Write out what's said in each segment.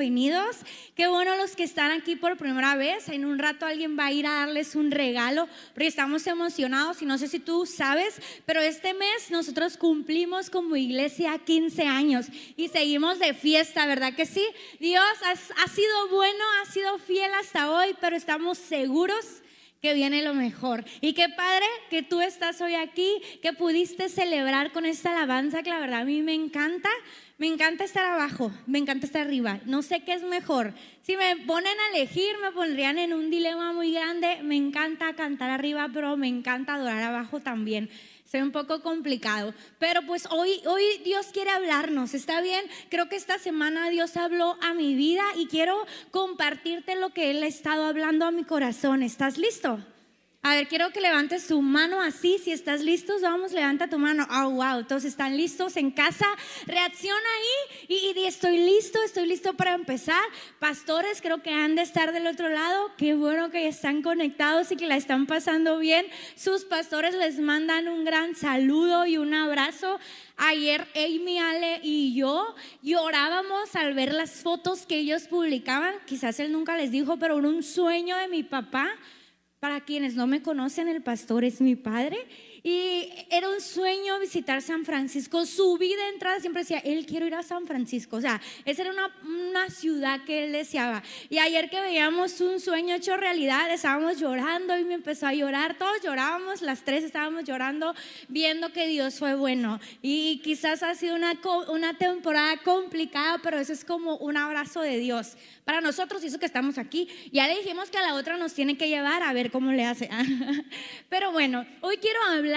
bienvenidos. Qué bueno los que están aquí por primera vez. En un rato alguien va a ir a darles un regalo, porque estamos emocionados y no sé si tú sabes, pero este mes nosotros cumplimos como iglesia 15 años y seguimos de fiesta, ¿verdad que sí? Dios ha, sido bueno, ha sido fiel hasta hoy, pero estamos seguros que viene lo mejor. Y qué padre que tú estás hoy aquí, que pudiste celebrar con esta alabanza que la verdad a mí me encanta. Me encanta estar abajo, me encanta estar arriba. No sé qué es mejor. Si me ponen a elegir, me pondrían en un dilema muy grande. Me encanta cantar arriba, pero me encanta adorar abajo también. Es un poco complicado, pero pues hoy, hoy Dios quiere hablarnos, ¿está bien? Creo que esta semana Dios habló a mi vida y quiero compartirte lo que Él ha estado hablando a mi corazón. ¿Estás listo? A ver, quiero que levantes tu mano así. Si estás listos, vamos, levanta tu mano. Oh, wow. Todos están listos en casa. Reacciona ahí y, y, estoy listo, estoy listo para empezar. Pastores, creo que han de estar del otro lado. Qué bueno que están conectados y que la están pasando bien. Sus pastores les mandan un gran saludo y un abrazo. Ayer Amy, Ale y yo llorábamos al ver las fotos que ellos publicaban. Quizás él nunca les dijo, pero era un sueño de mi papá para quienes no me conocen, el pastor es mi padre y era un sueño visitar San Francisco. Su vida entrada siempre decía, él quiero ir a San Francisco. O sea, esa era una, una, ciudad que él deseaba. Y ayer que veíamos un sueño hecho realidad, estábamos llorando y me empezó a llorar. Todos llorábamos, las tres estábamos llorando, viendo que Dios fue bueno. Y quizás ha sido una, una temporada complicada, pero eso es como un abrazo de Dios. Para nosotros, y eso que estamos aquí, ya le dijimos que a la otra nos tiene que llevar a ver cómo le hace. Pero bueno, hoy quiero hablar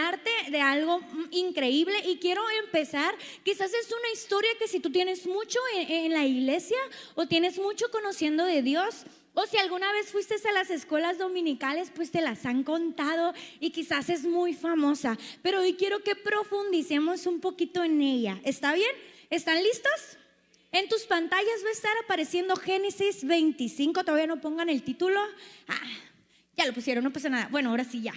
de algo increíble y quiero empezar, quizás es una historia que si tú tienes mucho en, la iglesia o tienes mucho conociendo de Dios, o si alguna vez fuiste a las escuelas dominicales, pues te las han contado y quizás es muy famosa. Pero hoy quiero que profundicemos un poquito en ella. ¿Está bien? ¿Están listos? En tus pantallas va a estar apareciendo Génesis 25. Todavía no pongan el título. Ah, ya lo pusieron, no pasa nada. Bueno, ahora sí ya.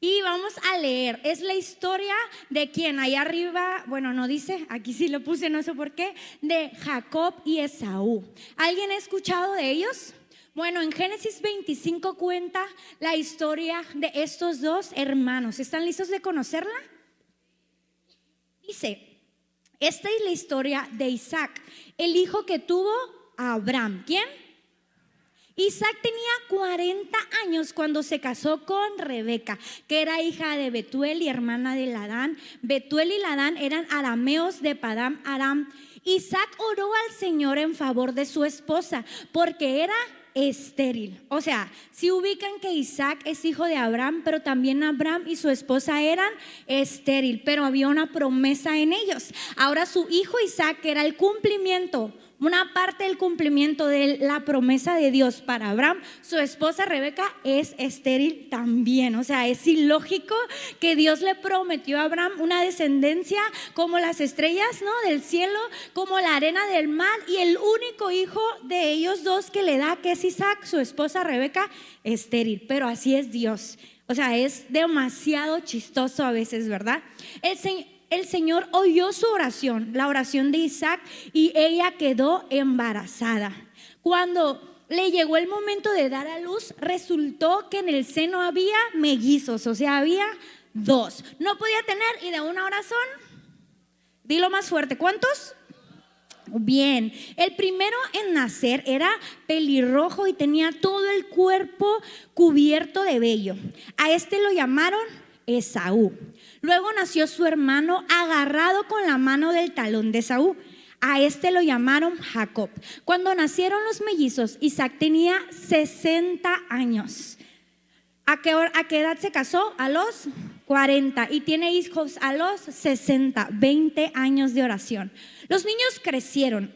Y vamos a leer. Es la historia de quien ahí arriba, bueno, no dice, aquí sí lo puse, no sé por qué, de Jacob y Esaú. ¿Alguien ha escuchado de ellos? Bueno, en Génesis 25 cuenta la historia de estos dos hermanos. ¿Están listos de conocerla? Dice, esta es la historia de Isaac, el hijo que tuvo a Abraham. ¿Quién? Isaac tenía 40 años cuando se casó con Rebeca, que era hija de Betuel y hermana de Ladán. Betuel y Ladán eran arameos de Padam Aram. Isaac oró al Señor en favor de su esposa porque era estéril. O sea, si ubican que Isaac es hijo de Abraham, pero también Abraham y su esposa eran estéril, pero había una promesa en ellos. Ahora su hijo Isaac era el cumplimiento una parte del cumplimiento de la promesa de Dios para Abraham, su esposa Rebeca es estéril también. O sea, es ilógico que Dios le prometió a Abraham una descendencia como las estrellas ¿no? del cielo, como la arena del mar, y el único hijo de ellos dos que le da, que es Isaac, su esposa Rebeca, estéril. Pero así es Dios. O sea, es demasiado chistoso a veces, ¿verdad? El Señor el Señor oyó su oración, la oración de Isaac, y ella quedó embarazada. Cuando le llegó el momento de dar a luz, resultó que en el seno había mellizos, o sea, había dos. No podía tener y de una oración, dilo más fuerte, ¿cuántos? Bien, el primero en nacer era pelirrojo y tenía todo el cuerpo cubierto de vello. A este lo llamaron Esaú. Luego nació su hermano agarrado con la mano del talón de Saúl. A este lo llamaron Jacob. Cuando nacieron los mellizos, Isaac tenía 60 años. ¿A qué, ¿A qué, edad se casó? A los 40 y tiene hijos a los 60, 20 años de oración. Los niños crecieron.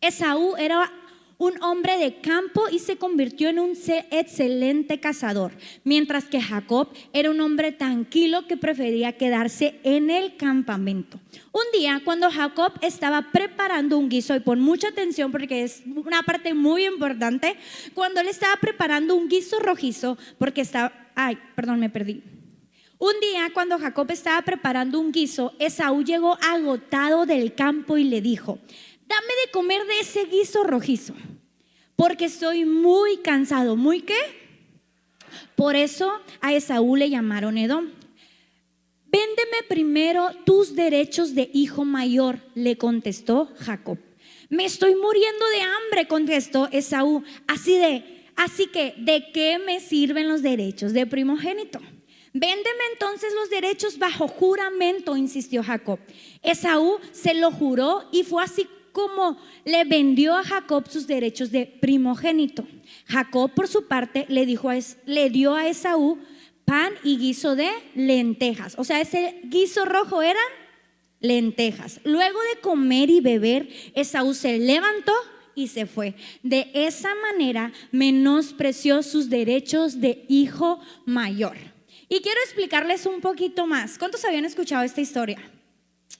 Esaú era un hombre de campo y se convirtió en un excelente cazador, mientras que Jacob era un hombre tranquilo que prefería quedarse en el campamento. Un día, cuando Jacob estaba preparando un guiso, y pon mucha atención porque es una parte muy importante, cuando él estaba preparando un guiso rojizo, porque estaba, ay, perdón, me perdí. Un día, cuando Jacob estaba preparando un guiso, Esaú llegó agotado del campo y le dijo, dame de comer de ese guiso rojizo, porque estoy muy cansado. ¿Muy qué? Por eso a Esaú le llamaron Edom. Véndeme primero tus derechos de hijo mayor, le contestó Jacob. Me estoy muriendo de hambre, contestó Esaú. Así de, así que, ¿de qué me sirven los derechos de primogénito? Véndeme entonces los derechos bajo juramento, insistió Jacob. Esaú se lo juró y fue así como le vendió a Jacob sus derechos de primogénito. Jacob, por su parte, le, dijo le dio a Esaú pan y guiso de lentejas. O sea, ese guiso rojo eran lentejas. Luego de comer y beber, Esaú se levantó y se fue. De esa manera menospreció sus derechos de hijo mayor. Y quiero explicarles un poquito más. ¿Cuántos habían escuchado esta historia?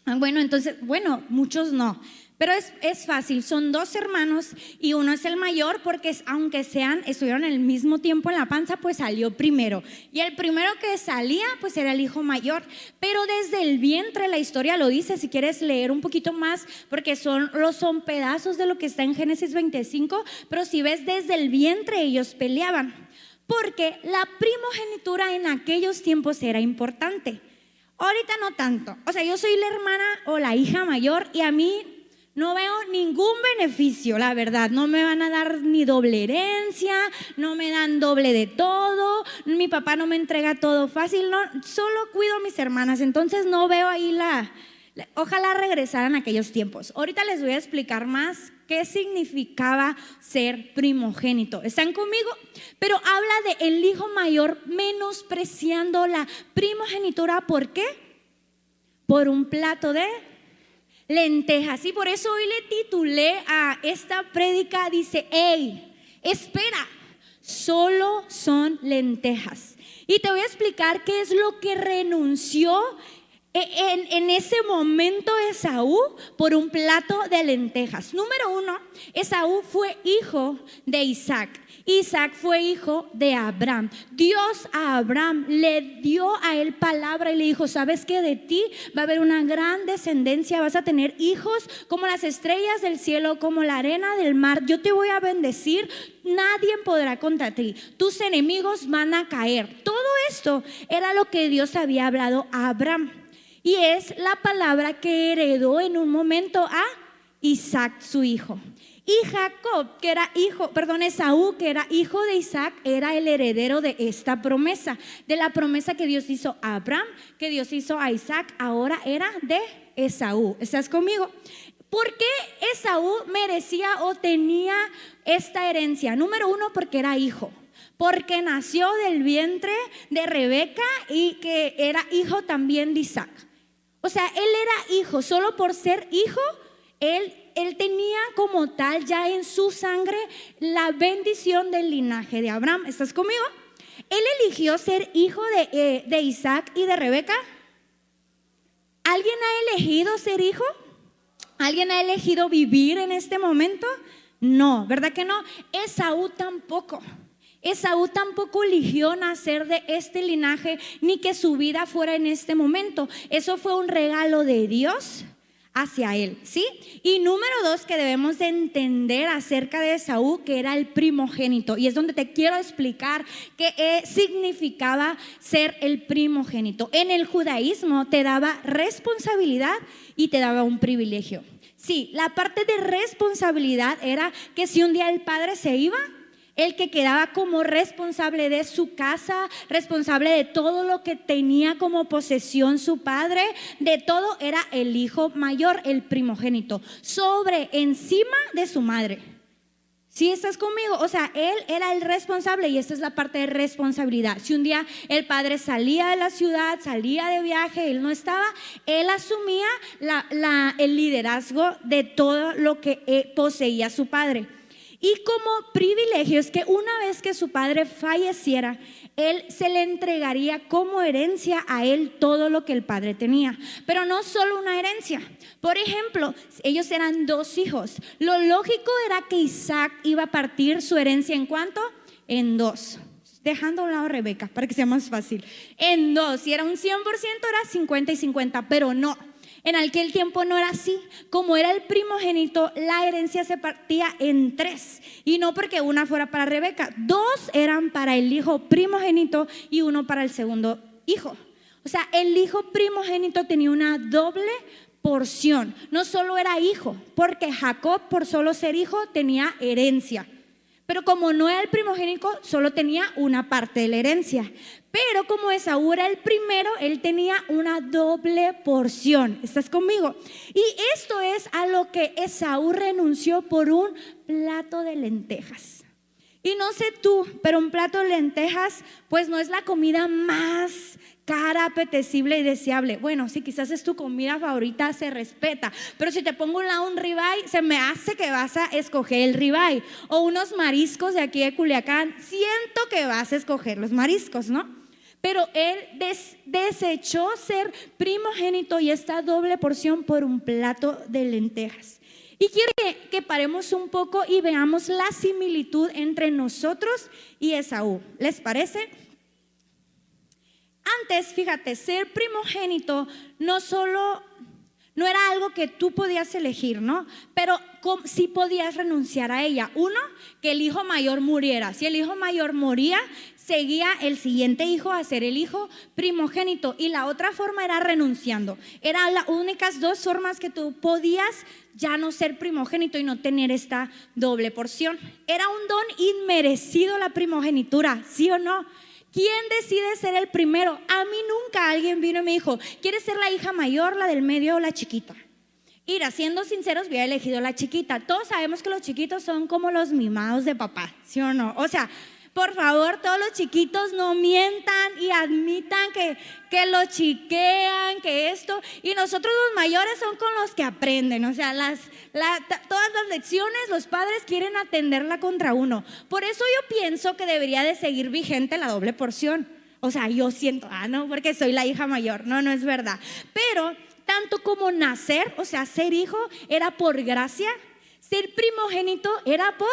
Ah, bueno, entonces, bueno, muchos no. Pero es, fácil, son dos hermanos y uno es el mayor porque aunque sean, estuvieron el mismo tiempo en la panza, pues salió primero. Y el primero que salía, pues era el hijo mayor. Pero desde el vientre la historia lo dice, si quieres leer un poquito más, porque son, son pedazos de lo que está en Génesis 25, pero si ves desde el vientre ellos peleaban. Porque la primogenitura en aquellos tiempos era importante. Ahorita no tanto. O sea, yo soy la hermana o la hija mayor y a mí no veo ningún beneficio, la verdad. No me van a dar ni doble herencia, no me dan doble de todo, mi papá no me entrega todo fácil, no, solo cuido a mis hermanas. Entonces no veo ahí la, Ojalá regresaran aquellos tiempos. Ahorita les voy a explicar más qué significaba ser primogénito. ¿Están conmigo? Pero habla de el hijo mayor menospreciando la primogenitura. ¿Por qué? Por un plato de lentejas. Y por eso hoy le titulé a esta prédica, dice, hey, espera, solo son lentejas. Y te voy a explicar qué es lo que renunció en, en, ese momento Esaú por un plato de lentejas. Número uno, Esaú fue hijo de Isaac. Isaac fue hijo de Abraham. Dios a Abraham le dio a él palabra y le dijo, ¿sabes que de ti va a haber una gran descendencia? Vas a tener hijos como las estrellas del cielo, como la arena del mar. Yo te voy a bendecir. Nadie podrá contra ti. Tus enemigos van a caer. Todo esto era lo que Dios había hablado a Abraham. Y es la palabra que heredó en un momento a Isaac, su hijo. Y Jacob, que era hijo, perdón, Esaú, que era hijo de Isaac, era el heredero de esta promesa, de la promesa que Dios hizo a Abraham, que Dios hizo a Isaac, ahora era de Esaú. ¿Estás conmigo? ¿Por qué Esaú merecía o tenía esta herencia? Número uno, porque era hijo porque nació del vientre de Rebeca y que era hijo también de Isaac. O sea, él era hijo, solo por ser hijo, él, él tenía como tal ya en su sangre la bendición del linaje de Abraham. ¿Estás conmigo? Él eligió ser hijo de, eh, de Isaac y de Rebeca. ¿Alguien ha elegido ser hijo? ¿Alguien ha elegido vivir en este momento? No, ¿verdad que no? Esaú tampoco. Esaú tampoco eligió nacer de este linaje ni que su vida fuera en este momento. Eso fue un regalo de Dios hacia él, ¿sí? Y número dos que debemos de entender acerca de Esaú, que era el primogénito, y es donde te quiero explicar qué eh, significaba ser el primogénito. En el judaísmo te daba responsabilidad y te daba un privilegio. Sí, la parte de responsabilidad era que si un día el padre se iba, el que quedaba como responsable de su casa, responsable de todo lo que tenía como posesión su padre, de todo era el hijo mayor, el primogénito, sobre, encima de su madre. Si estás conmigo, o sea, él era el responsable y esta es la parte de responsabilidad. Si un día el padre salía de la ciudad, salía de viaje, él no estaba, él asumía el liderazgo de todo lo que eh, poseía su padre. Y como privilegio es que una vez que su padre falleciera, él se le entregaría como herencia a él todo lo que el padre tenía. Pero no solo una herencia. Por ejemplo, ellos eran dos hijos. Lo lógico era que Isaac iba a partir su herencia en cuánto? En dos. Dejando a un lado a Rebeca para que sea más fácil. En dos. Si era un 100%, era 50 y 50, pero no. En aquel tiempo no era así. Como era el primogénito, la herencia se partía en tres. Y no porque una fuera para Rebeca. Dos eran para el hijo primogénito y uno para el segundo hijo. O sea, el hijo primogénito tenía una doble porción. No solo era hijo, porque Jacob, por solo ser hijo, tenía herencia. Pero como no era el primogénito, solo tenía una parte de la herencia. Pero como Esaú era el primero, él tenía una doble porción. ¿Estás conmigo? Y esto es a lo que Esaú renunció por un plato de lentejas. Y no sé tú, pero un plato de lentejas, pues no es la comida más cara, apetecible y deseable. Bueno, si quizás es tu comida favorita, se respeta. Pero si te pongo un ribeye, se me hace que vas a escoger el ribeye. O unos mariscos de aquí de Culiacán, siento que vas a escoger los mariscos, ¿no? Pero él desechó ser primogénito y esta doble porción por un plato de lentejas. Y quiero que, que, paremos un poco y veamos la similitud entre nosotros y Esaú. ¿Les parece? Antes, fíjate, ser primogénito no solo no era algo que tú podías elegir, ¿no? Pero sí podías renunciar a ella. Uno, que el hijo mayor muriera. Si el hijo mayor moría, seguía el siguiente hijo a ser el hijo primogénito. Y la otra forma era renunciando. Eran las únicas dos formas que tú podías ya no ser primogénito y no tener esta doble porción. Era un don inmerecido la primogenitura, ¿sí o no? ¿Quién decide ser el primero? A mí nunca alguien vino y me dijo, ¿quieres ser la hija mayor, la del medio o la chiquita? Mira, siendo sinceros, hubiera elegido la chiquita. Todos sabemos que los chiquitos son como los mimados de papá, ¿sí o no? O sea, por favor, todos los chiquitos no mientan y admitan que, que lo chiquean, que esto. Y nosotros los mayores son con los que aprenden. O sea, las, todas las lecciones los padres quieren atenderla contra uno. Por eso yo pienso que debería de seguir vigente la doble porción. O sea, yo siento, ah, no, porque soy la hija mayor. No, no es verdad. Pero tanto como nacer, o sea, ser hijo era por gracia, ser primogénito era por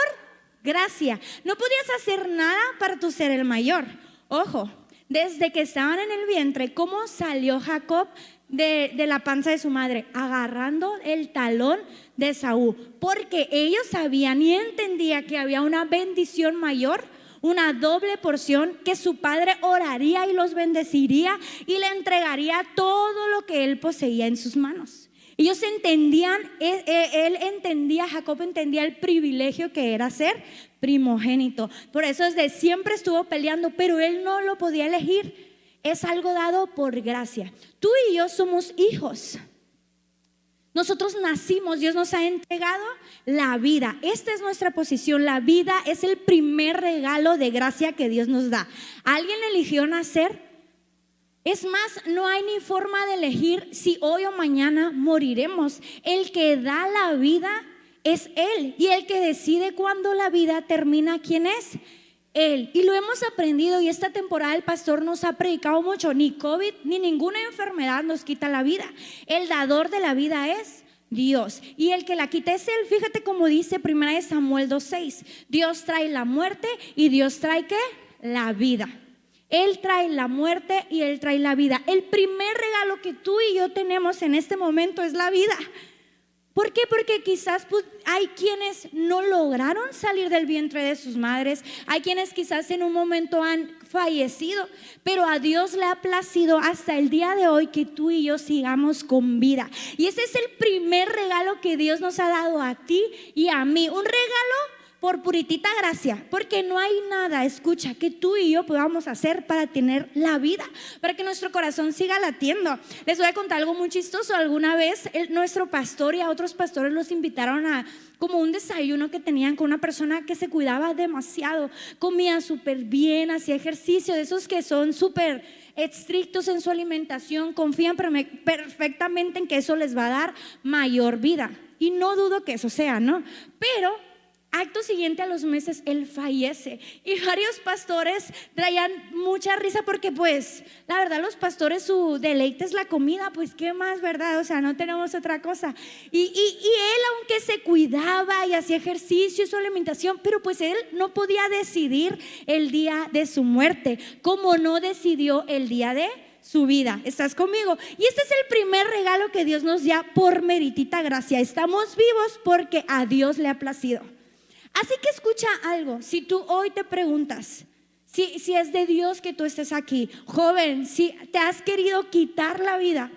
gracia. No podías hacer nada para tu ser el mayor. Ojo, desde que estaban en el vientre, ¿cómo salió Jacob de, de, la panza de su madre? Agarrando el talón de Saúl. Porque ellos sabían y entendían que había una bendición mayor, una doble porción, que su padre oraría y los bendeciría y le entregaría todo lo que él poseía en sus manos. Ellos entendían, e, e, él, entendía, Jacob entendía el privilegio que era ser primogénito. Por eso desde siempre estuvo peleando, pero él no lo podía elegir. Es algo dado por gracia. Tú y yo somos hijos. Nosotros nacimos, Dios nos ha entregado la vida. Esta es nuestra posición. La vida es el primer regalo de gracia que Dios nos da. ¿Alguien eligió nacer? Es más, no hay ni forma de elegir si hoy o mañana moriremos. El que da la vida es Él. Y el que decide cuándo la vida termina, ¿quién es? Él. Y lo hemos aprendido y esta temporada el pastor nos ha predicado mucho. Ni COVID ni ninguna enfermedad nos quita la vida. El dador de la vida es Dios. Y el que la quita es Él. Fíjate como dice 1 Samuel 2.6. Dios trae la muerte y Dios trae qué? La vida. Él trae la muerte y Él trae la vida. El primer regalo que tú y yo tenemos en este momento es la vida. ¿Por qué? Porque quizás pues, hay quienes no lograron salir del vientre de sus madres, hay quienes quizás en un momento han fallecido, pero a Dios le ha placido hasta el día de hoy que tú y yo sigamos con vida. Y ese es el primer regalo que Dios nos ha dado a ti y a mí. Un regalo por puritita gracia, porque no hay nada, escucha, que tú y yo podamos hacer para tener la vida, para que nuestro corazón siga latiendo. Les voy a contar algo muy chistoso. Alguna vez nuestro pastor y a otros pastores los invitaron a como un desayuno que tenían con una persona que se cuidaba demasiado, comía súper bien, hacía ejercicio, de esos que son súper estrictos en su alimentación, confían perfectamente en que eso les va a dar mayor vida. Y no dudo que eso sea, ¿no? Pero Acto siguiente a los meses, él fallece. Y varios pastores traían mucha risa porque pues, la verdad, los pastores su deleite es la comida, pues qué más, ¿verdad? O sea, no tenemos otra cosa. Y, él, aunque se cuidaba y hacía ejercicio y su alimentación, pero pues él no podía decidir el día de su muerte, como no decidió el día de su vida. ¿Estás conmigo? Y este es el primer regalo que Dios nos da por meritita gracia. Estamos vivos porque a Dios le ha placido. Así que escucha algo. Si tú hoy te preguntas, si, si es de Dios que tú estés aquí, joven, si te has querido quitar la vida,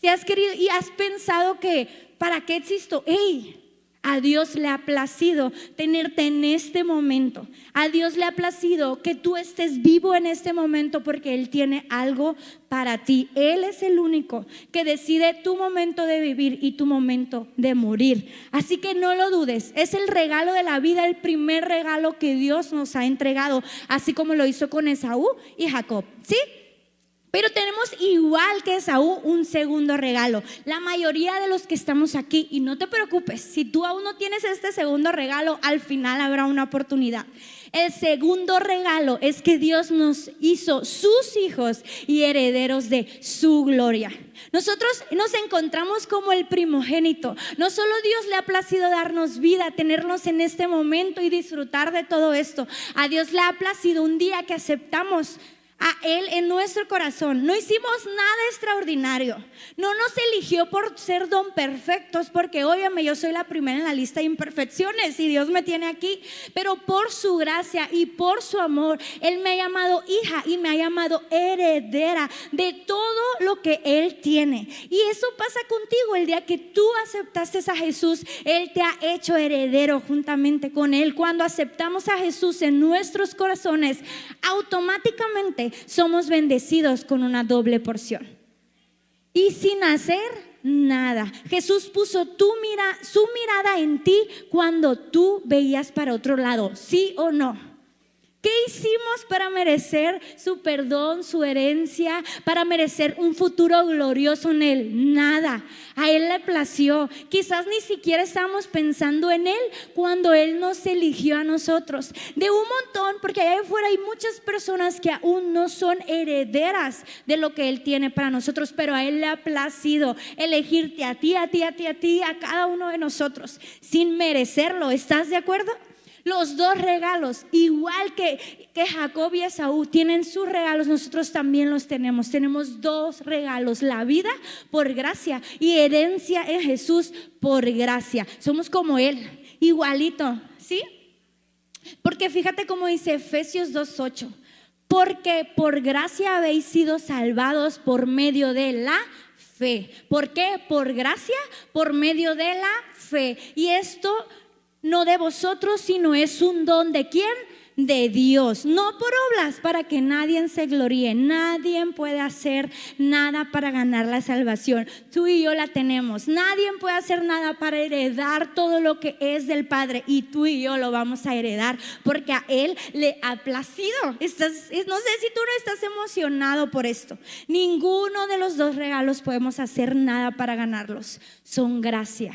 si has querido y has pensado que, ¿para qué existo? ¡Ey! A Dios le ha placido tenerte en este momento. A Dios le ha placido que tú estés vivo en este momento porque Él tiene algo para ti. Él es el único que decide tu momento de vivir y tu momento de morir. Así que no lo dudes. Es el regalo de la vida, el primer regalo que Dios nos ha entregado, así como lo hizo con Esaú y Jacob. ¿Sí? Pero tenemos igual que Esaú un segundo regalo. La mayoría de los que estamos aquí, y no te preocupes, si tú aún no tienes este segundo regalo, al final habrá una oportunidad. El segundo regalo es que Dios nos hizo sus hijos y herederos de su gloria. Nosotros nos encontramos como el primogénito. No solo Dios le ha placido darnos vida, tenernos en este momento y disfrutar de todo esto. A Dios le ha placido un día que aceptamos a Él en nuestro corazón. No hicimos nada extraordinario. No nos eligió por ser don perfectos, porque óyeme, yo soy la primera en la lista de imperfecciones y Dios me tiene aquí. Pero por su gracia y por su amor, Él me ha llamado hija y me ha llamado heredera de todo lo que Él tiene. Y eso pasa contigo el día que tú aceptaste a Jesús, Él te ha hecho heredero juntamente con Él. Cuando aceptamos a Jesús en nuestros corazones, automáticamente somos bendecidos con una doble porción. Y sin hacer nada. Jesús puso tu mira, su mirada en ti cuando tú veías para otro lado, ¿sí o no? ¿Qué hicimos para merecer su perdón, su herencia, para merecer un futuro glorioso en Él? Nada. A Él le plació. Quizás ni siquiera estábamos pensando en Él cuando Él nos eligió a nosotros. De un montón, porque allá afuera hay muchas personas que aún no son herederas de lo que Él tiene para nosotros, pero a Él le ha placido elegirte a ti, a ti, a ti, a ti, a cada uno de nosotros, sin merecerlo. ¿Estás de acuerdo? Los dos regalos, igual que, que Jacob y Esaú tienen sus regalos, nosotros también los tenemos. Tenemos dos regalos, la vida por gracia y herencia en Jesús por gracia. Somos como Él, igualito, ¿sí? Porque fíjate cómo dice Efesios 2.8, porque por gracia habéis sido salvados por medio de la fe. ¿Por qué? Por gracia, por medio de la fe. Y esto no de vosotros, sino es un don de quién? De Dios, no por obras para que nadie se gloríe. Nadie puede hacer nada para ganar la salvación. Tú y yo la tenemos. Nadie puede hacer nada para heredar todo lo que es del Padre y tú y yo lo vamos a heredar porque a Él le ha placido. No sé si tú no estás emocionado por esto. Ninguno de los dos regalos podemos hacer nada para ganarlos. Son gracia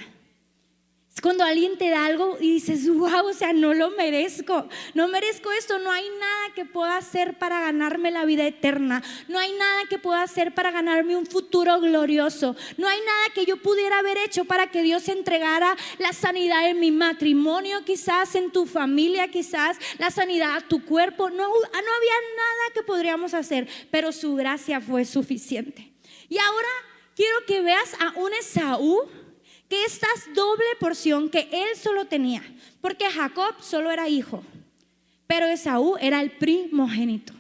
es cuando alguien te da algo y dices, wow, o sea, no lo merezco, no merezco esto, no hay nada que pueda hacer para ganarme la vida eterna, no hay nada que pueda hacer para ganarme un futuro glorioso, no hay nada que yo pudiera haber hecho para que Dios entregara la sanidad en mi matrimonio, quizás en tu familia, quizás la sanidad a tu cuerpo, no, había nada que podríamos hacer, pero su gracia fue suficiente. Y ahora quiero que veas a un Esaú que esta doble porción que él solo tenía, porque Jacob solo era hijo, pero Esaú era el primogénito.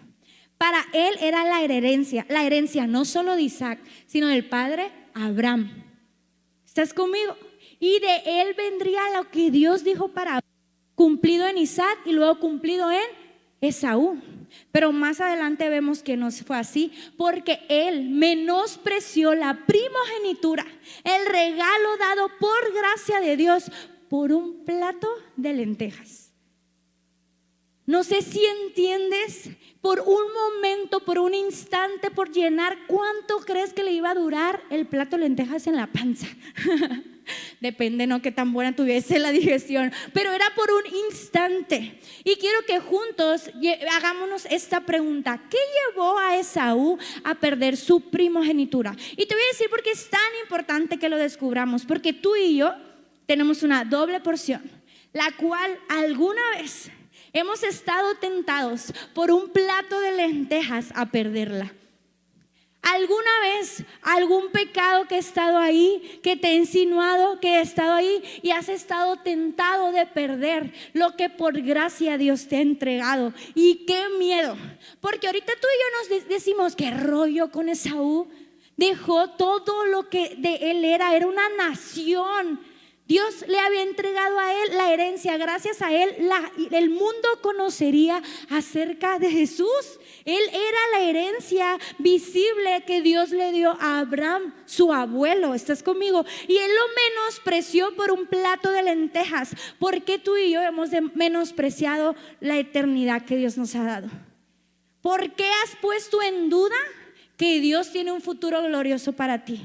Para él era la herencia, la herencia no solo de Isaac, sino del padre Abraham. ¿Estás conmigo? Y de él vendría lo que Dios dijo para cumplido en Isaac y luego cumplido en Esaú. Pero más adelante vemos que no fue así, porque él menospreció la primogenitura, el regalo dado por gracia de Dios por un plato de lentejas. No sé si entiendes por un momento, por un instante, por llenar, ¿cuánto crees que le iba a durar el plato de lentejas en la panza? Depende, ¿no? Qué tan buena tuviese la digestión. Pero era por un instante. Y quiero que juntos hagámonos esta pregunta. ¿Qué llevó a Esaú a perder su primogenitura? Y te voy a decir por qué es tan importante que lo descubramos. Porque tú y yo tenemos una doble porción, la cual alguna vez hemos estado tentados por un plato de lentejas a perderla. ¿Alguna vez algún pecado que ha estado ahí, que te ha insinuado, que ha estado ahí y has estado tentado de perder lo que por gracia Dios te ha entregado? Y qué miedo, porque ahorita tú y yo nos decimos, qué rollo con Esaú. Dejó todo lo que de él era, era una nación Dios le había entregado a él la herencia. Gracias a él el mundo conocería acerca de Jesús. Él era la herencia visible que Dios le dio a Abraham, su abuelo. ¿Estás conmigo? Y él lo menospreció por un plato de lentejas. ¿Por qué tú y yo hemos menospreciado la eternidad que Dios nos ha dado? ¿Por qué has puesto en duda que Dios tiene un futuro glorioso para ti?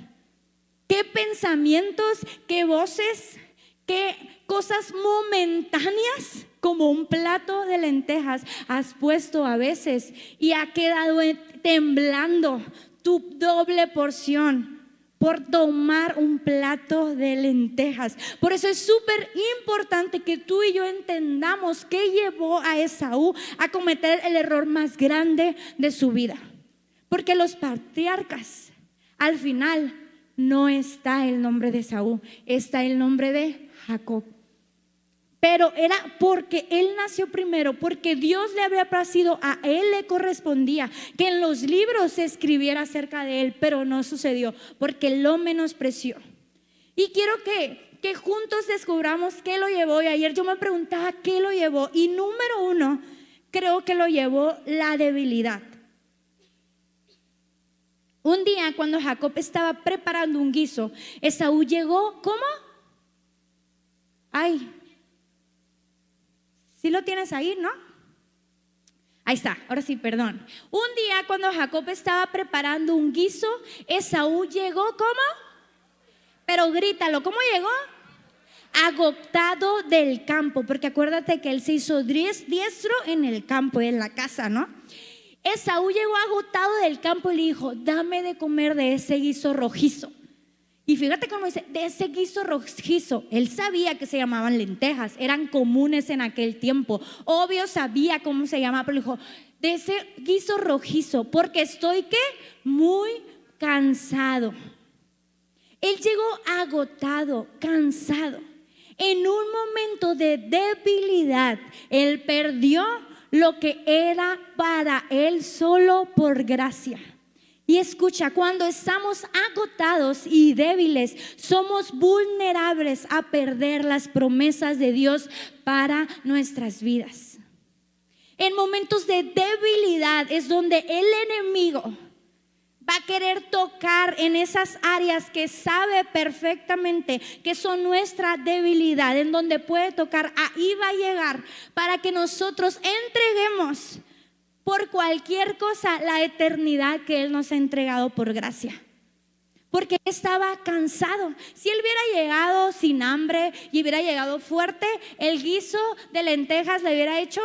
Qué pensamientos, qué voces, qué cosas momentáneas como un plato de lentejas has puesto a veces y ha quedado temblando tu doble porción por tomar un plato de lentejas. Por eso es súper importante que tú y yo entendamos qué llevó a Esaú a cometer el error más grande de su vida. Porque los patriarcas al final no está el nombre de Saúl, está el nombre de Jacob. Pero era porque él nació primero, porque Dios le había placido, a él le correspondía que en los libros se escribiera acerca de él, pero no sucedió, porque lo menospreció. Y quiero que, que juntos descubramos qué lo llevó. Y ayer yo me preguntaba qué lo llevó. Y número uno, creo que lo llevó la debilidad. Un día cuando Jacob estaba preparando un guiso, Esaú llegó, ¿cómo? Ay, si lo tienes ahí, ¿no? Ahí está, ahora sí, perdón. Un día cuando Jacob estaba preparando un guiso, Esaú llegó, ¿cómo? Pero grítalo, ¿cómo llegó? Agotado del campo, porque acuérdate que él se hizo diestro en el campo, en la casa, ¿no? Esaú llegó agotado del campo y le dijo, dame de comer de ese guiso rojizo. Y fíjate cómo dice, de ese guiso rojizo. Él sabía que se llamaban lentejas, eran comunes en aquel tiempo. Obvio sabía cómo se llamaba, pero dijo, de ese guiso rojizo, porque estoy que muy cansado. Él llegó agotado, cansado. En un momento de debilidad, él perdió lo que era para Él solo por gracia. Y escucha, cuando estamos agotados y débiles, somos vulnerables a perder las promesas de Dios para nuestras vidas. En momentos de debilidad es donde el enemigo va a querer tocar en esas áreas que sabe perfectamente que son nuestra debilidad, en donde puede tocar, ahí va a llegar para que nosotros entreguemos por cualquier cosa la eternidad que Él nos ha entregado por gracia. Porque estaba cansado. Si él hubiera llegado sin hambre y hubiera llegado fuerte, el guiso de lentejas le hubiera hecho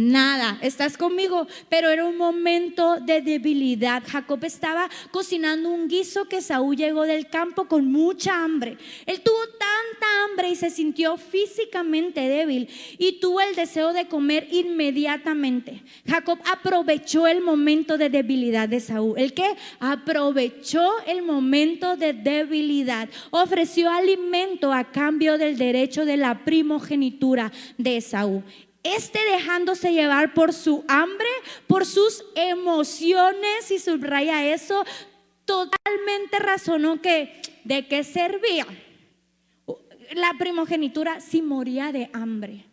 Nada, estás conmigo, pero era un momento de debilidad. Jacob estaba cocinando un guiso que Saúl llegó del campo con mucha hambre. Él tuvo tanta hambre y se sintió físicamente débil y tuvo el deseo de comer inmediatamente. Jacob aprovechó el momento de debilidad de Saúl. ¿El que Aprovechó el momento de debilidad. Ofreció alimento a cambio del derecho de la primogenitura de Saúl este dejándose llevar por su hambre, por sus emociones, y subraya eso, totalmente razonó que de qué servía la primogenitura si moría de hambre.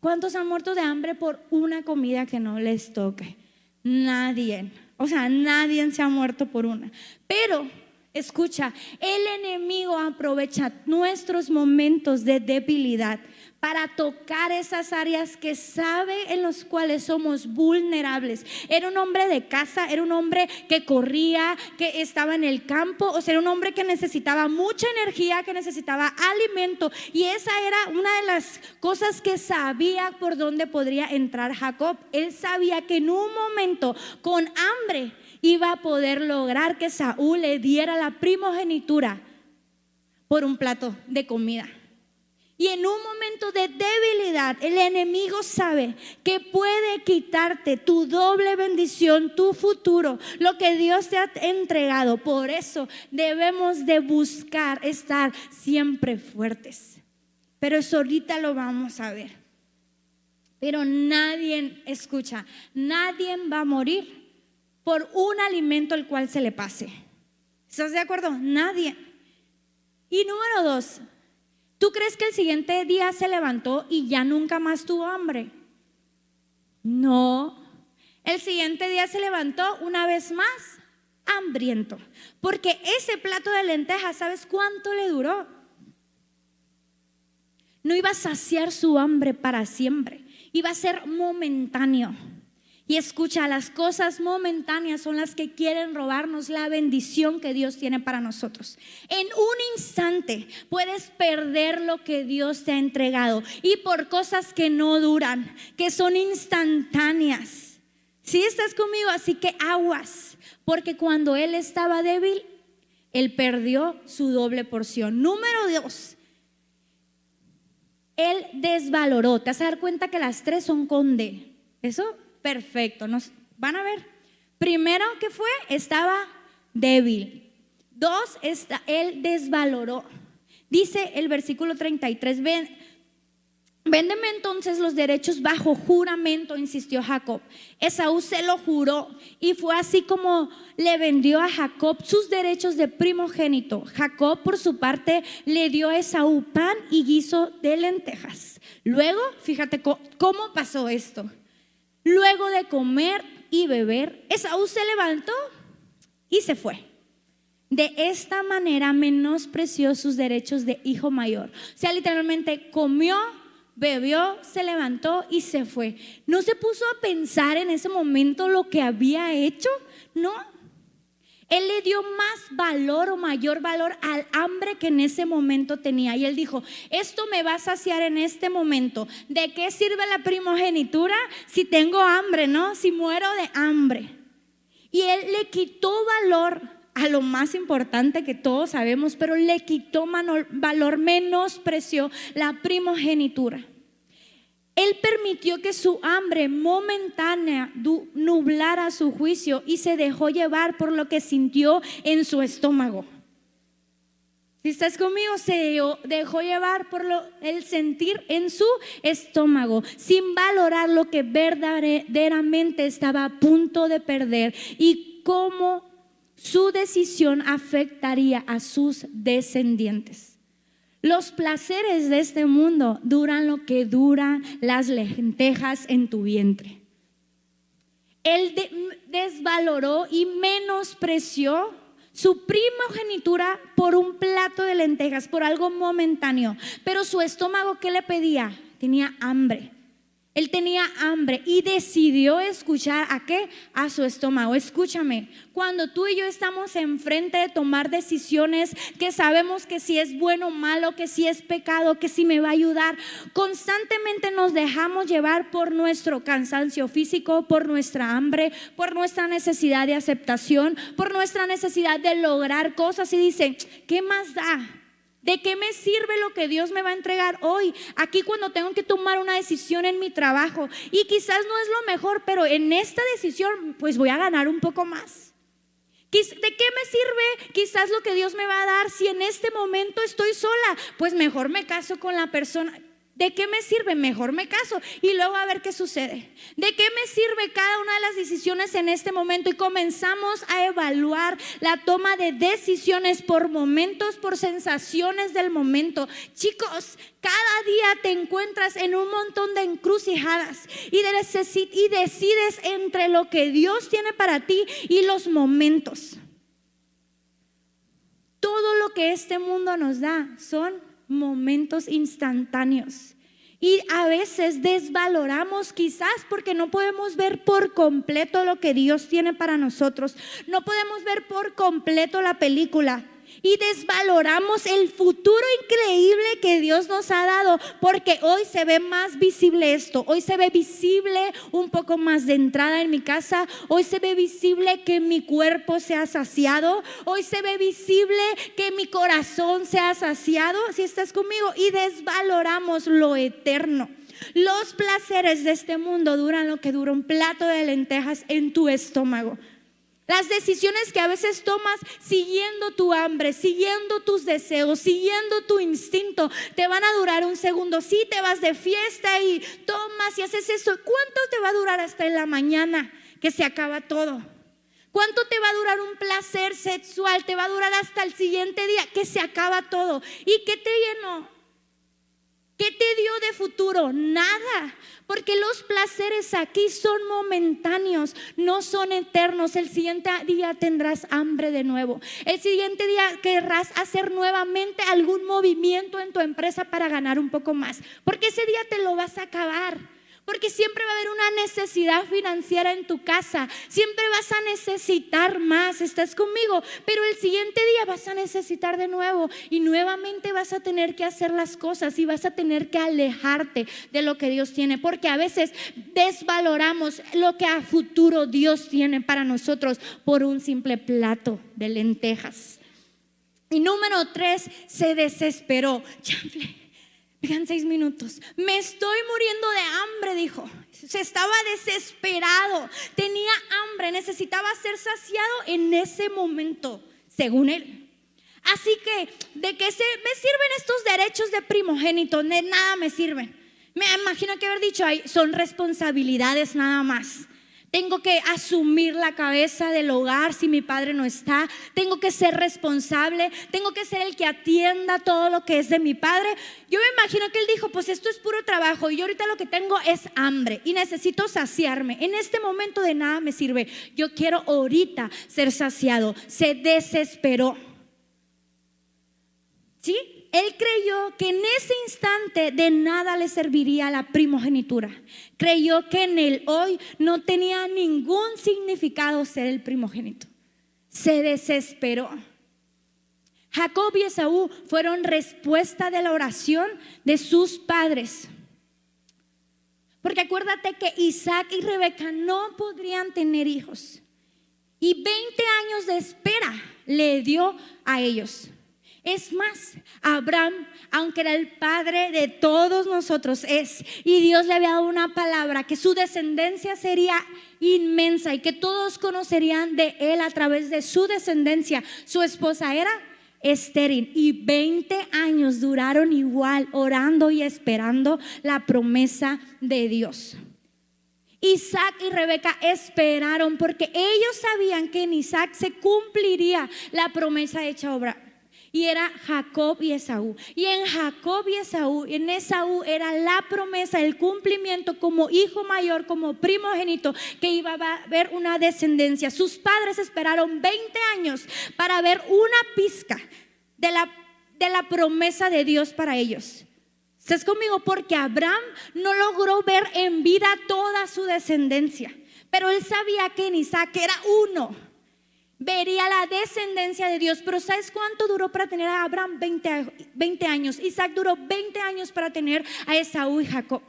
¿Cuántos han muerto de hambre por una comida que no les toque? Nadie. O sea, nadie se ha muerto por una. Pero, escucha, el enemigo aprovecha nuestros momentos de debilidad para tocar esas áreas que sabe en los cuales somos vulnerables. Era un hombre de casa, era un hombre que corría, que estaba en el campo, o sea, era un hombre que necesitaba mucha energía, que necesitaba alimento. Y esa era una de las cosas que sabía por dónde podría entrar Jacob. Él sabía que en un momento con hambre iba a poder lograr que Saúl le diera la primogenitura por un plato de comida. Y en un momento de debilidad, el enemigo sabe que puede quitarte tu doble bendición, tu futuro, lo que Dios te ha entregado. Por eso debemos de buscar estar siempre fuertes. Pero eso ahorita lo vamos a ver. Pero nadie, escucha, nadie va a morir por un alimento el cual se le pase. ¿Estás de acuerdo? Nadie. Y número dos, ¿Tú crees que el siguiente día se levantó y ya nunca más tuvo hambre? No. El siguiente día se levantó una vez más hambriento. Porque ese plato de lentejas, ¿sabes cuánto le duró? No iba a saciar su hambre para siempre. Iba a ser momentáneo. Y escucha, las cosas momentáneas son las que quieren robarnos la bendición que Dios tiene para nosotros. En un instante puedes perder lo que Dios te ha entregado y por cosas que no duran, que son instantáneas. Si estás conmigo, así que aguas, porque cuando Él estaba débil, Él perdió su doble porción. Número dos, Él desvaloró. Te vas a dar cuenta que las tres son con D. Eso perfecto. Nos, ¿Van a ver? Primero que fue, estaba débil. Dos, está, él desvaloró. Dice el versículo 33, ven, Véndeme entonces los derechos bajo juramento, insistió Jacob. Esaú se lo juró y fue así como le vendió a Jacob sus derechos de primogénito. Jacob, por su parte, le dio a Esaú pan y guiso de lentejas. Luego, fíjate cómo pasó esto. Luego de comer y beber, Esaú se levantó y se fue. De esta manera menospreció sus derechos de hijo mayor. O sea, literalmente comió, bebió, se levantó y se fue. No se puso a pensar en ese momento lo que había hecho, no. Él le dio más valor o mayor valor al hambre que en ese momento tenía. Y él dijo, esto me va a saciar en este momento. ¿De qué sirve la primogenitura si tengo hambre, no? Si muero de hambre. Y él le quitó valor a lo más importante que todos sabemos, pero le quitó valor, menospreció la primogenitura. Él permitió que su hambre momentánea nublara su juicio y se dejó llevar por lo que sintió en su estómago. Si estás conmigo, se dejó llevar por el sentir en su estómago, sin valorar lo que verdaderamente estaba a punto de perder y cómo su decisión afectaría a sus descendientes. Los placeres de este mundo duran lo que duran las lentejas en tu vientre. Él desvaloró y menospreció su primogenitura por un plato de lentejas, por algo momentáneo. Pero su estómago, ¿qué le pedía? Tenía hambre. Él tenía hambre y decidió escuchar a qué? A su estómago. Escúchame, cuando tú y yo estamos enfrente de tomar decisiones que sabemos que si es bueno o malo, que si es pecado, que si me va a ayudar, constantemente nos dejamos llevar por nuestro cansancio físico, por nuestra hambre, por nuestra necesidad de aceptación, por nuestra necesidad de lograr cosas y dicen, ¿qué más da? ¿De qué me sirve lo que Dios me va a entregar hoy? Aquí cuando tengo que tomar una decisión en mi trabajo y quizás no es lo mejor, pero en esta decisión pues voy a ganar un poco más. ¿De qué me sirve quizás lo que Dios me va a dar si en este momento estoy sola? Pues mejor me caso con la persona. ¿De qué me sirve? Mejor me caso y luego a ver qué sucede. ¿De qué me sirve cada una de las decisiones en este momento? Y comenzamos a evaluar la toma de decisiones por momentos, por sensaciones del momento. Chicos, cada día te encuentras en un montón de encrucijadas y, y decides entre lo que Dios tiene para ti y los momentos. Todo lo que este mundo nos da son momentos instantáneos. Y a veces desvaloramos quizás porque no podemos ver por completo lo que Dios tiene para nosotros. No podemos ver por completo la película. Y desvaloramos el futuro increíble que Dios nos ha dado, porque hoy se ve más visible esto, hoy se ve visible un poco más de entrada en mi casa, hoy se ve visible que mi cuerpo sea saciado, hoy se ve visible que mi corazón sea saciado, si estás conmigo, y desvaloramos lo eterno. Los placeres de este mundo duran lo que dura un plato de lentejas en tu estómago. Las decisiones que a veces tomas siguiendo tu hambre, siguiendo tus deseos, siguiendo tu instinto, te van a durar un segundo. Si te vas de fiesta y tomas y haces eso, ¿cuánto te va a durar hasta en la mañana que se acaba todo? ¿Cuánto te va a durar un placer sexual? Te va a durar hasta el siguiente día que se acaba todo. ¿Y qué te llenó? ¿Qué te dio de futuro? Nada. Porque los placeres aquí son momentáneos, no son eternos. El siguiente día tendrás hambre de nuevo. El siguiente día querrás hacer nuevamente algún movimiento en tu empresa para ganar un poco más. Porque ese día te lo vas a acabar. Porque siempre va a haber una necesidad financiera en tu casa. Siempre vas a necesitar más. Estás conmigo. Pero el siguiente día vas a necesitar de nuevo. Y nuevamente vas a tener que hacer las cosas. Y vas a tener que alejarte de lo que Dios tiene. Porque a veces desvaloramos lo que a futuro Dios tiene para nosotros por un simple plato de lentejas. Y número tres, se desesperó. Vean seis minutos. Me estoy muriendo de hambre, dijo. Se estaba desesperado. Tenía hambre. Necesitaba ser saciado en ese momento, según él. Así que, ¿de qué se, me sirven estos derechos de primogénito? De nada me sirven. Me imagino que haber dicho, ahí son responsabilidades nada más. Tengo que asumir la cabeza del hogar si mi padre no está. Tengo que ser responsable. Tengo que ser el que atienda todo lo que es de mi padre. Yo me imagino que él dijo, pues esto es puro trabajo y yo ahorita lo que tengo es hambre y necesito saciarme. En este momento de nada me sirve. Yo quiero ahorita ser saciado. Se desesperó. ¿Sí? Él creyó que en ese instante de nada le serviría la primogenitura. Creyó que en el hoy no tenía ningún significado ser el primogénito. Se desesperó. Jacob y Esaú fueron respuesta de la oración de sus padres. Porque acuérdate que Isaac y Rebeca no podrían tener hijos. Y 20 años de espera le dio a ellos. Es más, Abraham, aunque era el padre de todos nosotros, es, y Dios le había dado una palabra, que su descendencia sería inmensa y que todos conocerían de él a través de su descendencia. Su esposa era estéril y 20 años duraron igual orando y esperando la promesa de Dios. Isaac y Rebeca esperaron porque ellos sabían que en Isaac se cumpliría la promesa hecha a Abraham y era Jacob y Esaú. Y en Jacob y Esaú, en Esaú era la promesa, el cumplimiento como hijo mayor, como primogénito, que iba a haber una descendencia. Sus padres esperaron 20 años para ver una pizca de la, de la promesa de Dios para ellos. ¿Estás conmigo? Porque Abraham no logró ver en vida toda su descendencia, pero él sabía que en Isaac era uno vería la descendencia de Dios. Pero ¿sabes cuánto duró para tener a Abraham? 20, años. Isaac duró 20 años para tener a Esaú y Jacob.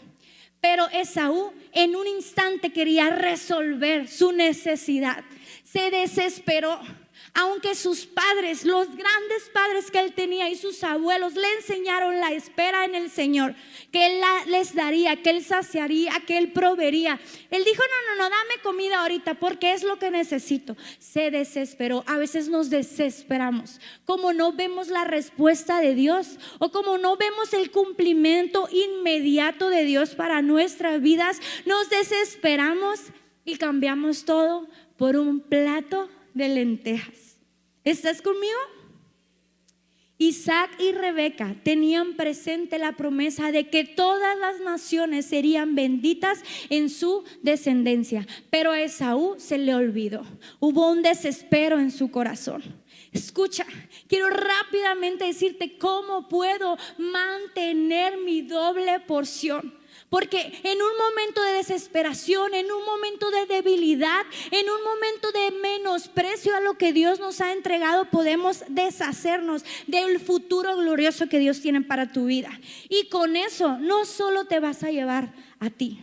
Pero Esaú en un instante quería resolver su necesidad. Se desesperó aunque sus padres, los grandes padres que él tenía y sus abuelos le enseñaron la espera en el Señor, que él les daría, que él saciaría, que él proveería. Él dijo, no, no, no, dame comida ahorita porque es lo que necesito. Se desesperó. A veces nos desesperamos, como no vemos la respuesta de Dios o como no vemos el cumplimiento inmediato de Dios para nuestras vidas, nos desesperamos y cambiamos todo por un plato de lentejas. ¿Estás conmigo? Isaac y Rebeca tenían presente la promesa de que todas las naciones serían benditas en su descendencia, pero a Esaú se le olvidó. Hubo un desespero en su corazón. Escucha, quiero rápidamente decirte cómo puedo mantener mi doble porción. Porque en un momento de desesperación, en un momento de debilidad, en un momento de menosprecio a lo que Dios nos ha entregado, podemos deshacernos del futuro glorioso que Dios tiene para tu vida. Y con eso no solo te vas a llevar a ti,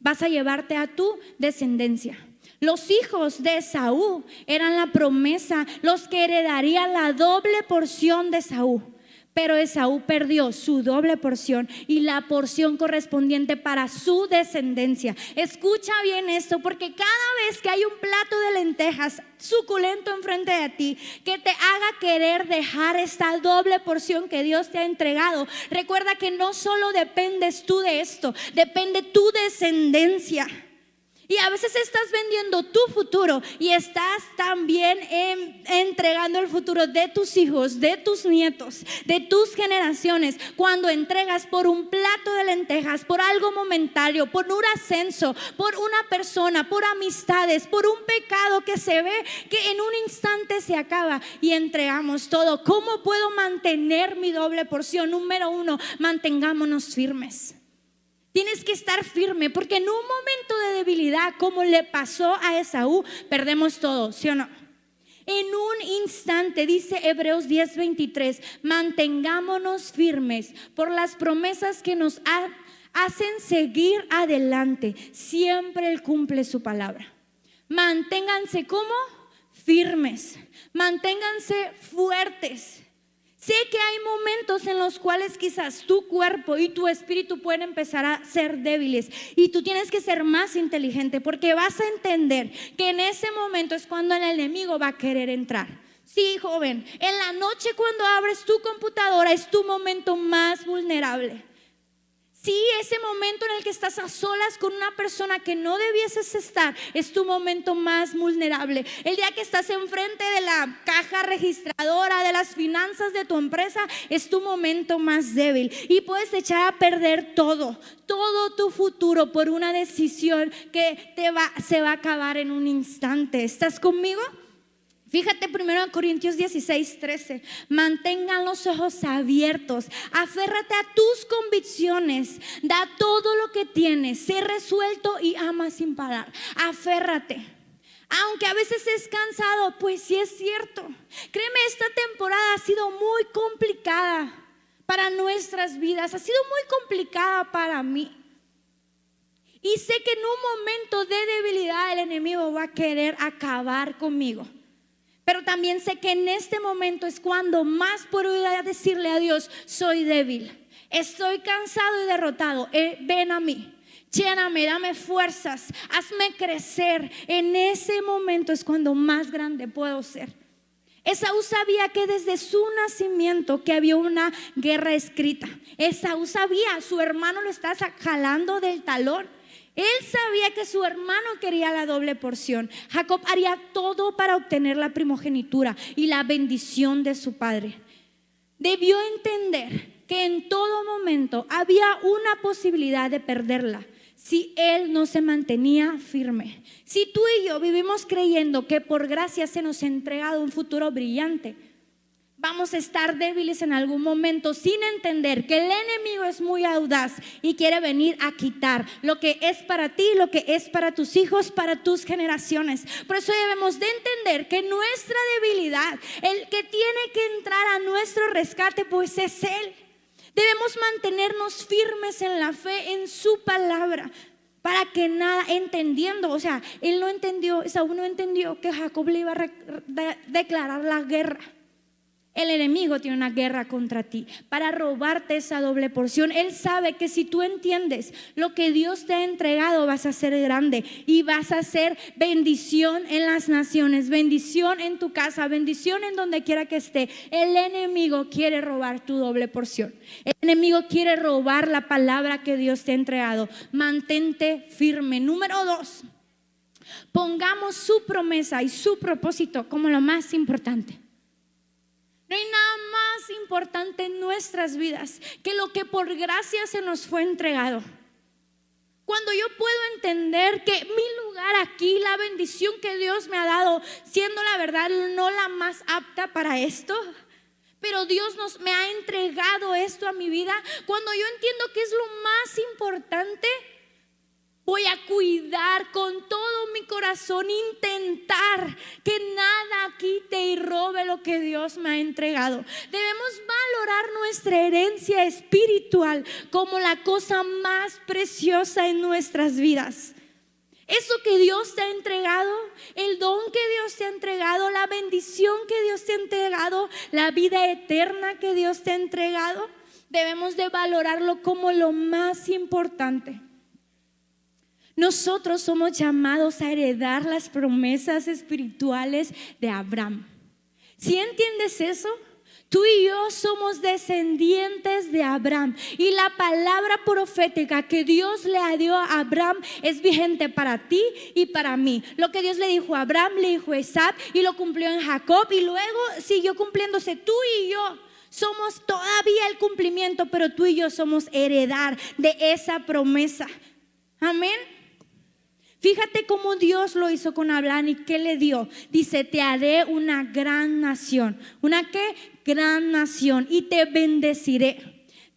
vas a llevarte a tu descendencia. Los hijos de Saúl eran la promesa, los que heredarían la doble porción de Saúl. Pero Esaú perdió su doble porción y la porción correspondiente para su descendencia. Escucha bien esto, porque cada vez que hay un plato de lentejas suculento enfrente de ti, que te haga querer dejar esta doble porción que Dios te ha entregado, recuerda que no solo dependes tú de esto, depende tu descendencia. Y a veces estás vendiendo tu futuro y estás también entregando el futuro de tus hijos, de tus nietos, de tus generaciones, cuando entregas por un plato de lentejas, por algo momentario, por un ascenso, por una persona, por amistades, por un pecado que se ve que en un instante se acaba y entregamos todo. ¿Cómo puedo mantener mi doble porción? Número uno, mantengámonos firmes. Tienes que estar firme porque en un momento de debilidad, como le pasó a Esaú, perdemos todo, ¿sí o no? En un instante, dice Hebreos 10:23, mantengámonos firmes por las promesas que nos hacen seguir adelante. Siempre Él cumple su palabra. Manténganse como firmes, manténganse fuertes. Sé que hay momentos en los cuales quizás tu cuerpo y tu espíritu pueden empezar a ser débiles y tú tienes que ser más inteligente porque vas a entender que en ese momento es cuando el enemigo va a querer entrar. Sí, joven, en la noche cuando abres tu computadora es tu momento más vulnerable. Sí, ese momento en el que estás a solas con una persona que no debieses estar es tu momento más vulnerable. El día que estás enfrente de la caja registradora de las finanzas de tu empresa es tu momento más débil y puedes echar a perder todo, todo tu futuro por una decisión que te va, se va a acabar en un instante. ¿Estás conmigo? Fíjate primero en Corintios 16, 13. Mantengan los ojos abiertos. Aférrate a tus convicciones. Da todo lo que tienes. Sé resuelto y ama sin parar. Aférrate. Aunque a veces es cansado, pues sí es cierto. Créeme, esta temporada ha sido muy complicada para nuestras vidas. Ha sido muy complicada para mí. Y sé que en un momento de debilidad el enemigo va a querer acabar conmigo. Pero también sé que en este momento es cuando más puedo decirle a Dios, soy débil, estoy cansado y derrotado, eh, ven a mí. Lléname, dame fuerzas, hazme crecer. En ese momento es cuando más grande puedo ser. Esaú sabía que desde su nacimiento que había una guerra escrita. Esaú sabía, su hermano lo está jalando del talón. Él sabía que su hermano quería la doble porción. Jacob haría todo para obtener la primogenitura y la bendición de su padre. Debió entender que en todo momento había una posibilidad de perderla si él no se mantenía firme. Si tú y yo vivimos creyendo que por gracia se nos ha entregado un futuro brillante, vamos a estar débiles en algún momento sin entender que el enemigo es muy audaz y quiere venir a quitar lo que es para ti, lo que es para tus hijos, para tus generaciones. Por eso debemos de entender que nuestra debilidad, el que tiene que entrar a nuestro rescate, pues es Él. Debemos mantenernos firmes en la fe, en su palabra para que nada, entendiendo, o sea, él no entendió, Saúl no entendió que Jacob le iba a declarar la guerra. El enemigo tiene una guerra contra ti para robarte esa doble porción. Él sabe que si tú entiendes lo que Dios te ha entregado, vas a ser grande y vas a ser bendición en las naciones, bendición en tu casa, bendición en donde quiera que esté. El enemigo quiere robar tu doble porción. El enemigo quiere robar la palabra que Dios te ha entregado. Mantente firme. Número dos, pongamos su promesa y su propósito como lo más importante. No hay nada más importante en nuestras vidas que lo que por gracia se nos fue entregado. Cuando yo puedo entender que mi lugar aquí, la bendición que Dios me ha dado, siendo la verdad no la más apta para esto, pero Dios nos me ha entregado esto a mi vida, cuando yo entiendo que es lo más importante, Voy a cuidar con todo mi corazón, intentar que nada quite y robe lo que Dios me ha entregado. Debemos valorar nuestra herencia espiritual como la cosa más preciosa en nuestras vidas. Eso que Dios te ha entregado, el don que Dios te ha entregado, la bendición que Dios te ha entregado, la vida eterna que Dios te ha entregado, debemos de valorarlo como lo más importante. Nosotros somos llamados a heredar las promesas espirituales de Abraham. ¿Si entiendes eso? Tú y yo somos descendientes de Abraham y la palabra profética que Dios le dio a Abraham es vigente para ti y para mí. Lo que Dios le dijo a Abraham, le dijo a Isaac y lo cumplió en Jacob y luego siguió cumpliéndose tú y yo. Somos todavía el cumplimiento, pero tú y yo somos heredar de esa promesa. Amén. Fíjate cómo Dios lo hizo con Abraham y qué le dio. Dice, te haré una gran nación. ¿Una qué? Gran nación. Y te bendeciré.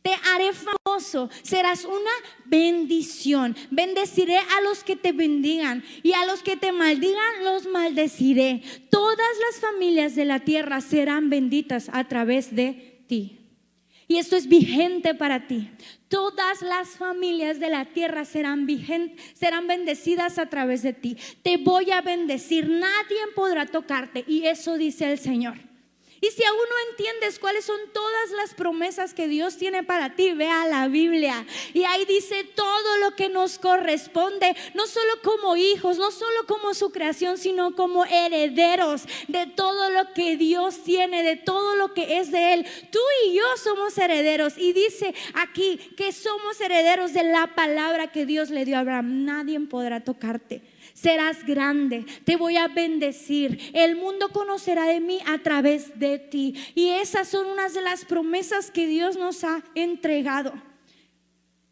Te haré famoso. Serás una bendición. Bendeciré a los que te bendigan. Y a los que te maldigan, los maldeciré. Todas las familias de la tierra serán benditas a través de ti. Y esto es vigente para ti. Todas las familias de la tierra serán, serán bendecidas a través de ti. Te voy a bendecir, nadie podrá tocarte. Y eso dice el Señor. Y si aún no entiendes cuáles son todas las promesas que Dios tiene para ti, vea la Biblia. Y ahí dice todo lo que nos corresponde, no solo como hijos, no solo como su creación, sino como herederos de todo lo que Dios tiene, de todo lo que es de Él. Tú y yo somos herederos. Y dice aquí que somos herederos de la palabra que Dios le dio a Abraham. Nadie podrá tocarte serás grande, te voy a bendecir, el mundo conocerá de mí a través de ti. Y esas son unas de las promesas que Dios nos ha entregado.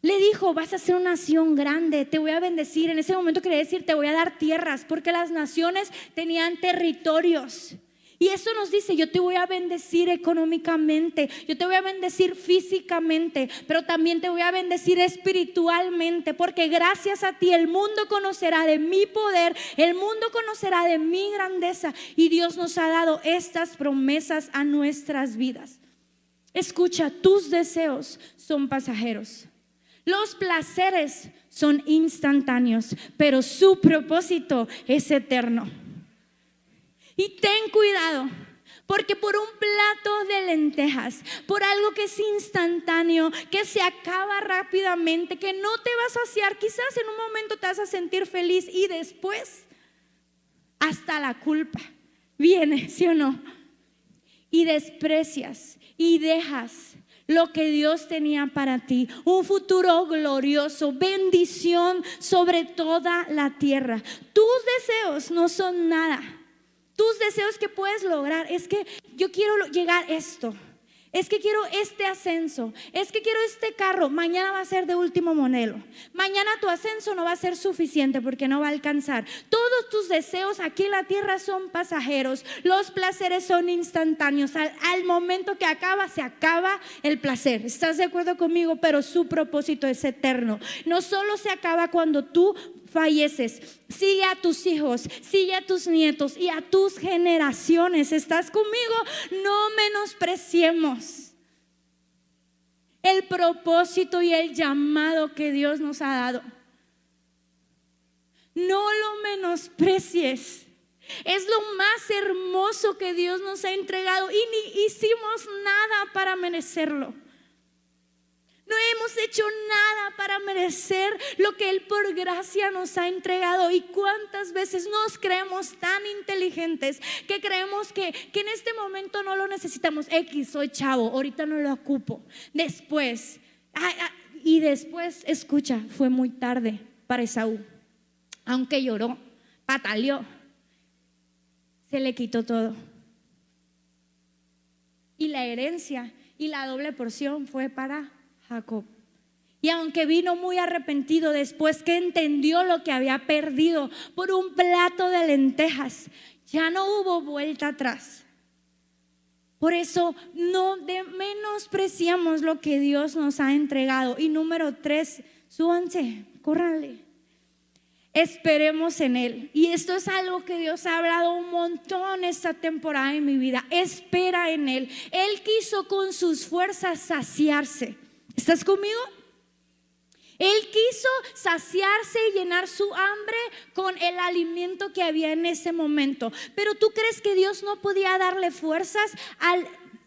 Le dijo, vas a ser una nación grande, te voy a bendecir. En ese momento quería decir, te voy a dar tierras, porque las naciones tenían territorios. Y eso nos dice, yo te voy a bendecir económicamente, yo te voy a bendecir físicamente, pero también te voy a bendecir espiritualmente, porque gracias a ti el mundo conocerá de mi poder, el mundo conocerá de mi grandeza y Dios nos ha dado estas promesas a nuestras vidas. Escucha, tus deseos son pasajeros. Los placeres son instantáneos, pero su propósito es eterno. Y ten cuidado, porque por un plato de lentejas, por algo que es instantáneo, que se acaba rápidamente, que no te vas a saciar, quizás en un momento te vas a sentir feliz y después hasta la culpa viene, ¿sí o no? Y desprecias y dejas lo que Dios tenía para ti, un futuro glorioso, bendición sobre toda la tierra. Tus deseos no son nada tus deseos que puedes lograr es que yo quiero llegar a esto. Es que quiero este ascenso. Es que quiero este carro. Mañana va a ser de último modelo. Mañana tu ascenso no va a ser suficiente porque no va a alcanzar. Todos tus deseos aquí en la tierra son pasajeros. Los placeres son instantáneos. Al, al momento que acaba, se acaba el placer. ¿Estás de acuerdo conmigo? Pero su propósito es eterno. No solo se acaba cuando tú falleces, sigue a tus hijos, sigue a tus nietos y a tus generaciones. ¿Estás conmigo? No menospreciemos el propósito y el llamado que Dios nos ha dado. No lo menosprecies. Es lo más hermoso que Dios nos ha entregado y ni hicimos nada para merecerlo. No hemos hecho nada para merecer lo que Él por gracia nos ha entregado. Y cuántas veces nos creemos tan inteligentes que creemos que, que en este momento no lo necesitamos. X, soy chavo, ahorita no lo ocupo. Después, y después, escucha, fue muy tarde para Esaú. Aunque lloró, pataleó, se le quitó todo. Y la herencia y la doble porción fue para Jacob. Y aunque vino muy arrepentido después que entendió lo que había perdido por un plato de lentejas, ya no hubo vuelta atrás. Por eso no de menospreciamos lo que Dios nos ha entregado. Y número tres, súbanse, córranle. Esperemos en Él. Y esto es algo que Dios ha hablado un montón esta temporada en mi vida. Espera en Él. Él quiso con sus fuerzas saciarse. ¿Estás conmigo? Él quiso saciarse y llenar su hambre con el alimento que había en ese momento. Pero tú crees que Dios no podía darle fuerzas al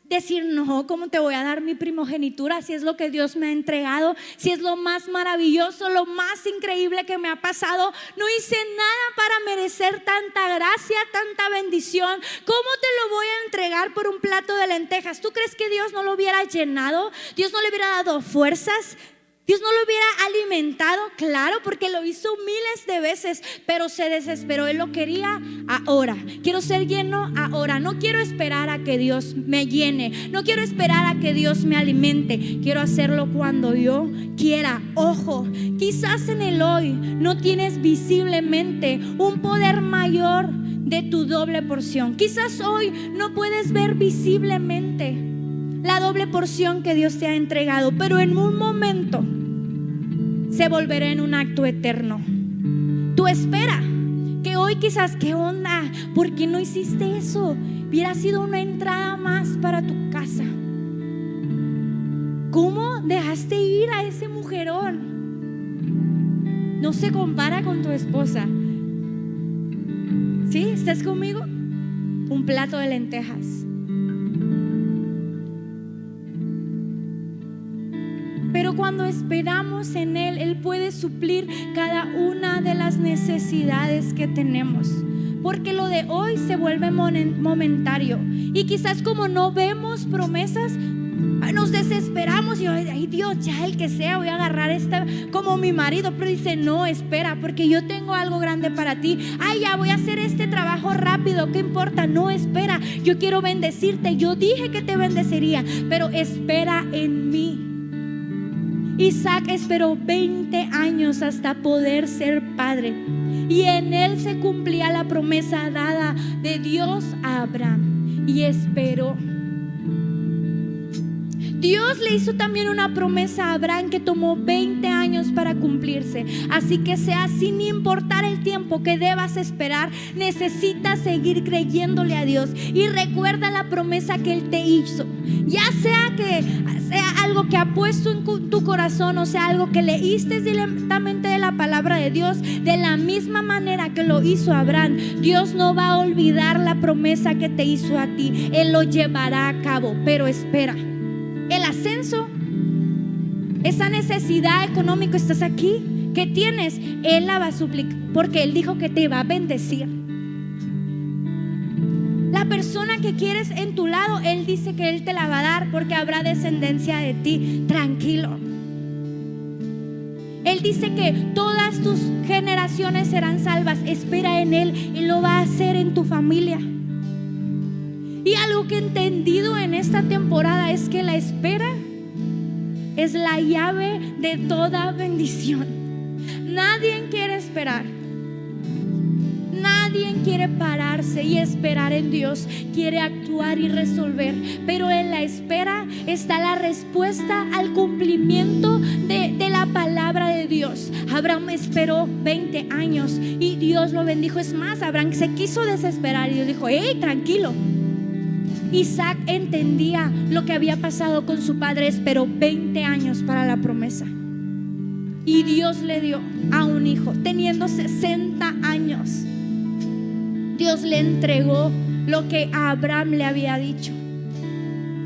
decir, no, ¿cómo te voy a dar mi primogenitura si es lo que Dios me ha entregado? Si es lo más maravilloso, lo más increíble que me ha pasado. No hice nada para merecer tanta gracia, tanta bendición. ¿Cómo te lo voy a entregar por un plato de lentejas? ¿Tú crees que Dios no lo hubiera llenado? ¿Dios no le hubiera dado fuerzas? Dios no lo hubiera alimentado, claro, porque lo hizo miles de veces, pero se desesperó. Él lo quería ahora. Quiero ser lleno ahora. No quiero esperar a que Dios me llene. No quiero esperar a que Dios me alimente. Quiero hacerlo cuando yo quiera. Ojo, quizás en el hoy no tienes visiblemente un poder mayor de tu doble porción. Quizás hoy no puedes ver visiblemente la doble porción que Dios te ha entregado, pero en un momento se volverá en un acto eterno. Tú espera que hoy quizás, ¿qué onda? ¿Por qué no hiciste eso? Hubiera sido una entrada más para tu casa. ¿Cómo dejaste ir a ese mujerón? No se compara con tu esposa. ¿Sí? ¿Estás conmigo? Un plato de lentejas. Cuando esperamos en Él, Él puede suplir cada una de las necesidades que tenemos. Porque lo de hoy se vuelve momentario. Y quizás como no vemos promesas, nos desesperamos y ay Dios, ya el que sea, voy a agarrar esta como mi marido, pero dice, no, espera, porque yo tengo algo grande para ti. Ay, ya voy a hacer este trabajo rápido, ¿qué importa? No, espera, yo quiero bendecirte, yo dije que te bendecería, pero espera en mí. Isaac esperó 20 años hasta poder ser padre. Y en él se cumplía la promesa dada de Dios a Abraham. Y esperó. Dios le hizo también una promesa a Abraham que tomó 20 años para cumplirse. Así que sea sin importar el tiempo que debas esperar, necesitas seguir creyéndole a Dios. Y recuerda la promesa que Él te hizo. Ya sea que sea algo que ha puesto en tu corazón o sea algo que leíste directamente de la palabra de Dios, de la misma manera que lo hizo Abraham, Dios no va a olvidar la promesa que te hizo a ti. Él lo llevará a cabo. Pero espera ascenso, esa necesidad económica, estás aquí, que tienes, Él la va a suplicar, porque Él dijo que te va a bendecir. La persona que quieres en tu lado, Él dice que Él te la va a dar porque habrá descendencia de ti. Tranquilo. Él dice que todas tus generaciones serán salvas. Espera en Él y lo va a hacer en tu familia. Y algo que he entendido en esta temporada es que la espera es la llave de toda bendición. Nadie quiere esperar. Nadie quiere pararse y esperar en Dios. Quiere actuar y resolver. Pero en la espera está la respuesta al cumplimiento de, de, la palabra de Dios. Abraham esperó 20 años y Dios lo bendijo. Es más, Abraham se quiso desesperar y Dios dijo, hey, tranquilo. Isaac entendía lo que había pasado con su padre, esperó 20 años para la promesa. Y Dios le dio a un hijo, teniendo 60 años. Dios le entregó lo que Abraham le había dicho.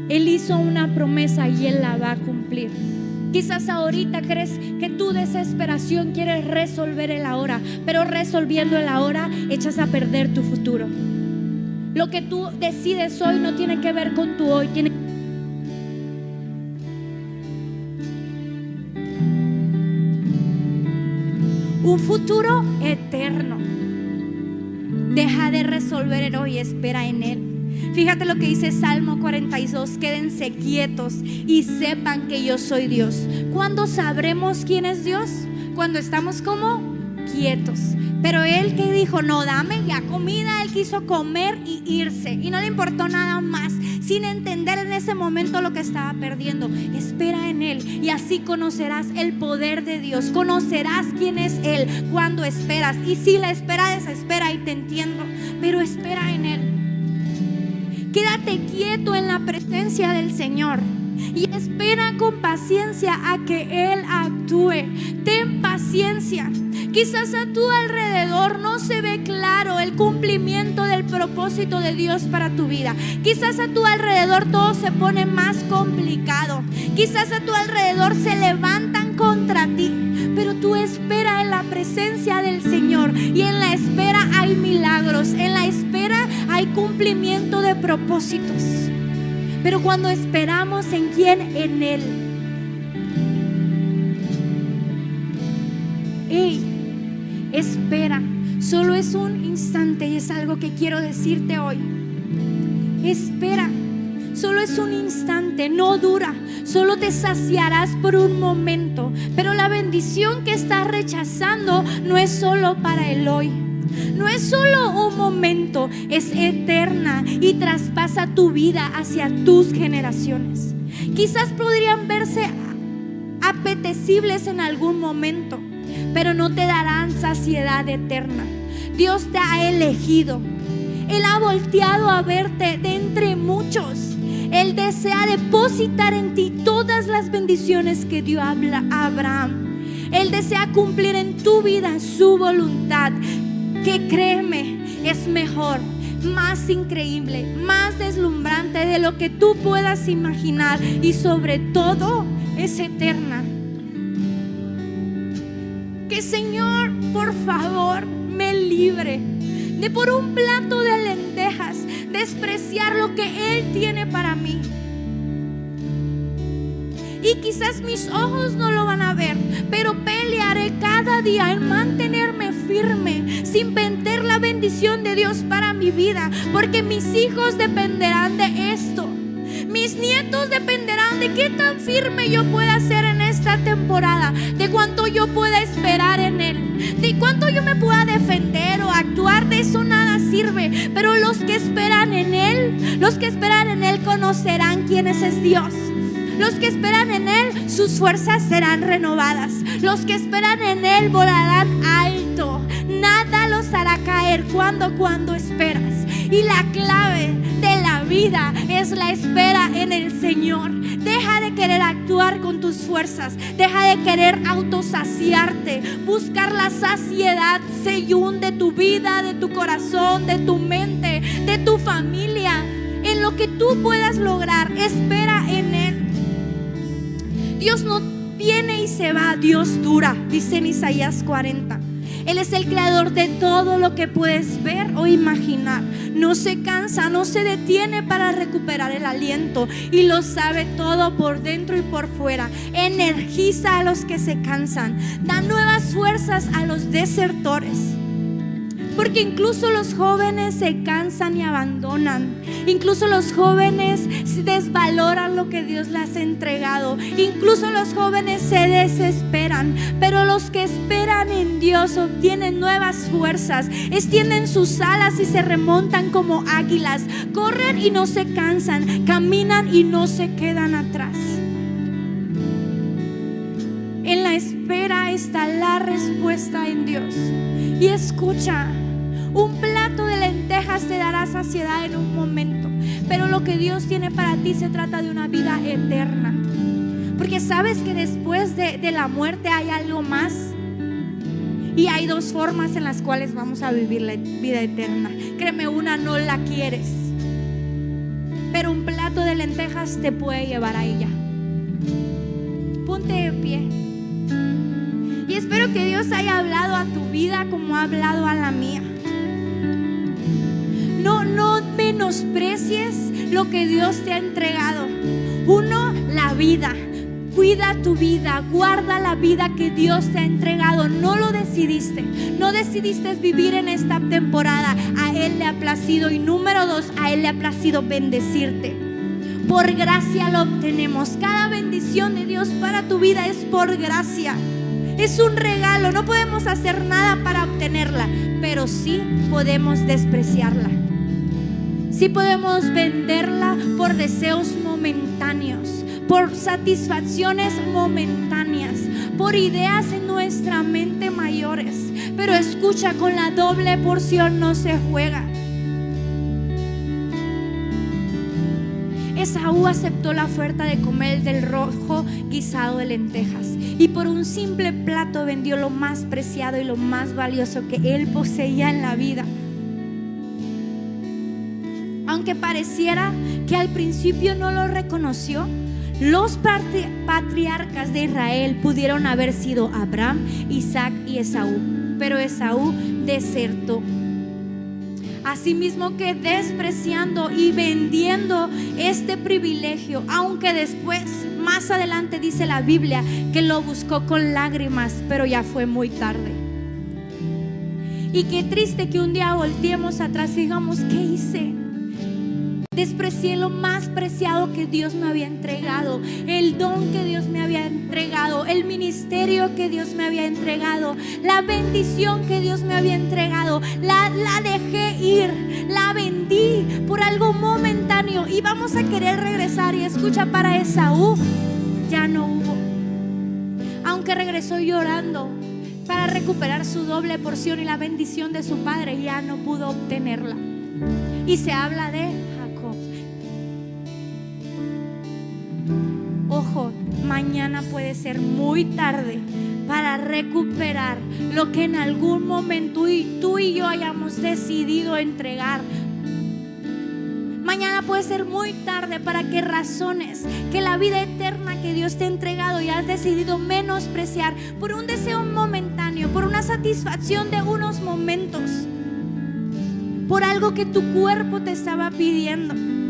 Él hizo una promesa y él la va a cumplir. Quizás ahorita crees que tu desesperación quiere resolver el ahora, pero resolviendo el ahora echas a perder tu futuro. Lo que tú decides hoy no tiene que ver con tu hoy, tiene un futuro eterno. Deja de resolver el hoy, espera en Él. Fíjate lo que dice Salmo 42, quédense quietos y sepan que yo soy Dios. ¿Cuándo sabremos quién es Dios? Cuando estamos como quietos. Pero él que dijo, no, dame ya comida, él quiso comer y irse. Y no le importó nada más, sin entender en ese momento lo que estaba perdiendo. Espera en él y así conocerás el poder de Dios. Conocerás quién es él cuando esperas. Y si la espera desespera y te entiendo, pero espera en él. Quédate quieto en la presencia del Señor y espera con paciencia a que Él actúe. Ten paciencia. Quizás a tu alrededor no se ve claro el cumplimiento del propósito de Dios para tu vida. Quizás a tu alrededor todo se pone más complicado. Quizás a tu alrededor se levantan contra ti. Pero tú espera en la presencia del Señor y en la espera hay milagros. En la espera hay cumplimiento de propósitos. Pero cuando esperamos en quién, en Él. Hey, espera, solo es un instante y es algo que quiero decirte hoy. Espera, solo es un instante, no dura, solo te saciarás por un momento, pero la bendición que estás rechazando no es solo para el hoy. No es solo un momento, es eterna y traspasa tu vida hacia tus generaciones. Quizás podrían verse apetecibles en algún momento, pero no te darán saciedad eterna. Dios te ha elegido. Él ha volteado a verte de entre muchos. Él desea depositar en ti todas las bendiciones que dio a Abraham. Él desea cumplir en tu vida su voluntad, que créeme, es mejor, más increíble, más deslumbrante de lo que tú puedas imaginar y sobre todo es eterna. Que Señor, por favor, me libre de por un plato de lentejas despreciar lo que Él tiene para mí. Y quizás mis ojos no lo van a ver, pero pelearé cada día en mantenerme firme, sin vender la bendición de Dios para mi vida, porque mis hijos dependerán de esto. Mis nietos dependerán de qué tan firme yo pueda ser en esta temporada, de cuánto yo pueda esperar en Él, de cuánto yo me pueda defender o actuar. De eso nada sirve. Pero los que esperan en Él, los que esperan en Él conocerán quién es, Dios. Los que esperan en Él, sus fuerzas serán renovadas. Los que esperan en Él volarán alto. Nada los hará caer cuando, cuando esperas. Y la clave de la vida es la espera en el Señor. Deja de querer actuar con tus fuerzas. Deja de querer autosaciarte. Buscar la saciedad, Seyún, de tu vida, de tu corazón, de tu mente, de tu familia. En lo que tú puedas lograr, espera en Él. Dios no viene y se va, Dios dura, dice en Isaías 40. Él es el creador de todo lo que puedes ver o imaginar. No se cansa, no se detiene para recuperar el aliento y lo sabe todo por dentro y por fuera. Energiza a los que se cansan, da nuevas fuerzas a los desertores. Porque incluso los jóvenes se cansan y abandonan. Incluso los jóvenes desvaloran lo que Dios les ha entregado. Incluso los jóvenes se desesperan. Pero los que esperan en Dios obtienen nuevas fuerzas. Extienden sus alas y se remontan como águilas. Corren y no se cansan. Caminan y no se quedan atrás. En la espera está la respuesta en Dios. Y escucha, un plato de lentejas te dará saciedad en un momento, pero lo que Dios tiene para ti se trata de una vida eterna. Porque sabes que después de, la muerte hay algo más. Y hay dos formas en las cuales vamos a vivir la vida eterna. Créeme, una no la quieres. Pero un plato de lentejas te puede llevar a ella. Ponte de pie. Espero que Dios haya hablado a tu vida como ha hablado a la mía. No, no menosprecies lo que Dios te ha entregado. Uno, la vida. Cuida tu vida, guarda la vida que Dios te ha entregado. No lo decidiste. No decidiste vivir en esta temporada. A Él le ha placido. Y número dos, a Él le ha placido bendecirte. Por gracia lo obtenemos. Cada bendición de Dios para tu vida es por gracia. Es un regalo, no podemos hacer nada para obtenerla, pero sí podemos despreciarla. Sí podemos venderla por deseos momentáneos, por satisfacciones momentáneas, por ideas en nuestra mente mayores. Pero escucha, con la doble porción no se juega. Esaú aceptó la oferta de comer del rojo guisado de lentejas y por un simple plato vendió lo más preciado y lo más valioso que él poseía en la vida. Aunque pareciera que al principio no lo reconoció, los patriarcas de Israel pudieron haber sido Abraham, Isaac y Esaú, pero Esaú desertó. Asimismo que despreciando y vendiendo este privilegio, aunque después, más adelante dice la Biblia, que lo buscó con lágrimas, pero ya fue muy tarde. Y qué triste que un día volteemos atrás y digamos, ¿qué hice? Desprecié lo más preciado que Dios me había entregado, el don que Dios me había entregado, el ministerio que Dios me había entregado, la bendición que Dios me había entregado. La, la dejé ir, la vendí por algo momentáneo y vamos a querer regresar. Y escucha, para Esaú ya no hubo. Aunque regresó llorando para recuperar su doble porción y la bendición de su padre, ya no pudo obtenerla. Y se habla de mañana puede ser muy tarde para recuperar lo que en algún momento tú y yo hayamos decidido entregar. Mañana puede ser muy tarde para que razones que la vida eterna que Dios te ha entregado y has decidido menospreciar por un deseo momentáneo, por una satisfacción de unos momentos, por algo que tu cuerpo te estaba pidiendo.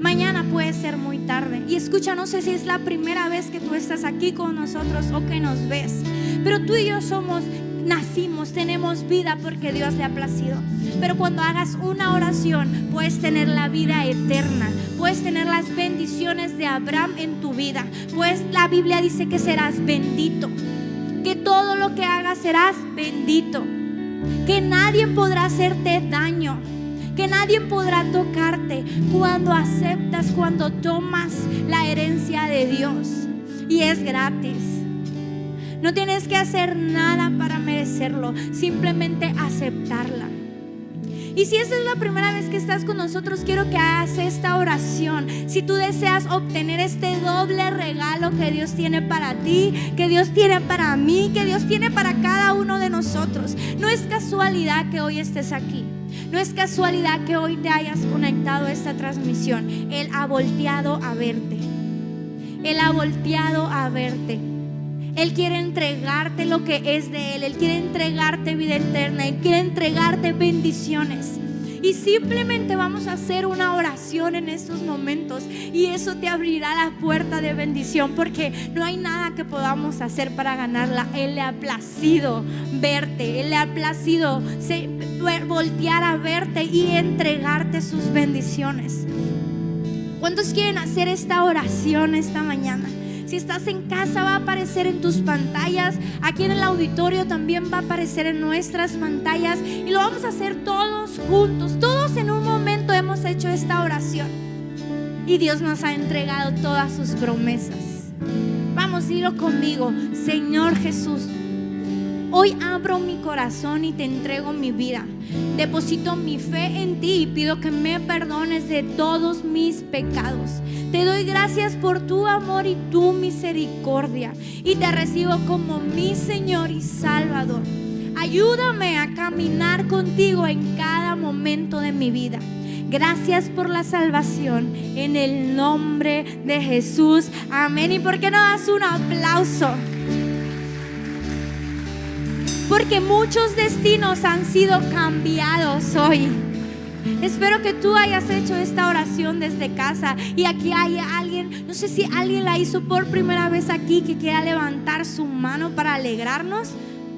Mañana puede ser muy tarde. Y escucha, no sé si es la primera vez que tú estás aquí con nosotros o que nos ves, pero tú y yo somos, nacimos, tenemos vida porque Dios le ha placido. Pero cuando hagas una oración, puedes tener la vida eterna, puedes tener las bendiciones de Abraham en tu vida. Pues la Biblia dice que serás bendito, que todo lo que hagas serás bendito, que nadie podrá hacerte daño que nadie podrá tocarte cuando aceptas, cuando tomas la herencia de Dios. Y es gratis. No tienes que hacer nada para merecerlo, simplemente aceptarla. Y si esta es la primera vez que estás con nosotros, quiero que hagas esta oración. Si tú deseas obtener este doble regalo que Dios tiene para ti, que Dios tiene para mí, que Dios tiene para cada uno de nosotros. No es casualidad que hoy estés aquí. No es casualidad que hoy te hayas conectado a esta transmisión. Él ha volteado a verte. Él ha volteado a verte. Él quiere entregarte lo que es de Él. Él quiere entregarte vida eterna. Él quiere entregarte bendiciones. Y simplemente vamos a hacer una oración en estos momentos y eso te abrirá la puerta de bendición porque no hay nada que podamos hacer para ganarla. Él le ha placido verte, Él le ha placido voltear a verte y entregarte sus bendiciones. ¿Cuántos quieren hacer esta oración esta mañana? Si estás en casa va a aparecer en tus pantallas. Aquí en el auditorio también va a aparecer en nuestras pantallas. Y lo vamos a hacer todos juntos. Todos en un momento hemos hecho esta oración. Y Dios nos ha entregado todas sus promesas. Vamos, dilo conmigo. Señor Jesús. Hoy abro mi corazón y te entrego mi vida. Deposito mi fe en ti y pido que me perdones de todos mis pecados. Te doy gracias por tu amor y tu misericordia y te recibo como mi Señor y Salvador. Ayúdame a caminar contigo en cada momento de mi vida. Gracias por la salvación en el nombre de Jesús. Amén. ¿Y por qué no das un aplauso? Porque muchos destinos han sido cambiados hoy. Espero que tú hayas hecho esta oración desde casa y aquí hay alguien, no sé si alguien la hizo por primera vez aquí que quiera levantar su mano para alegrarnos.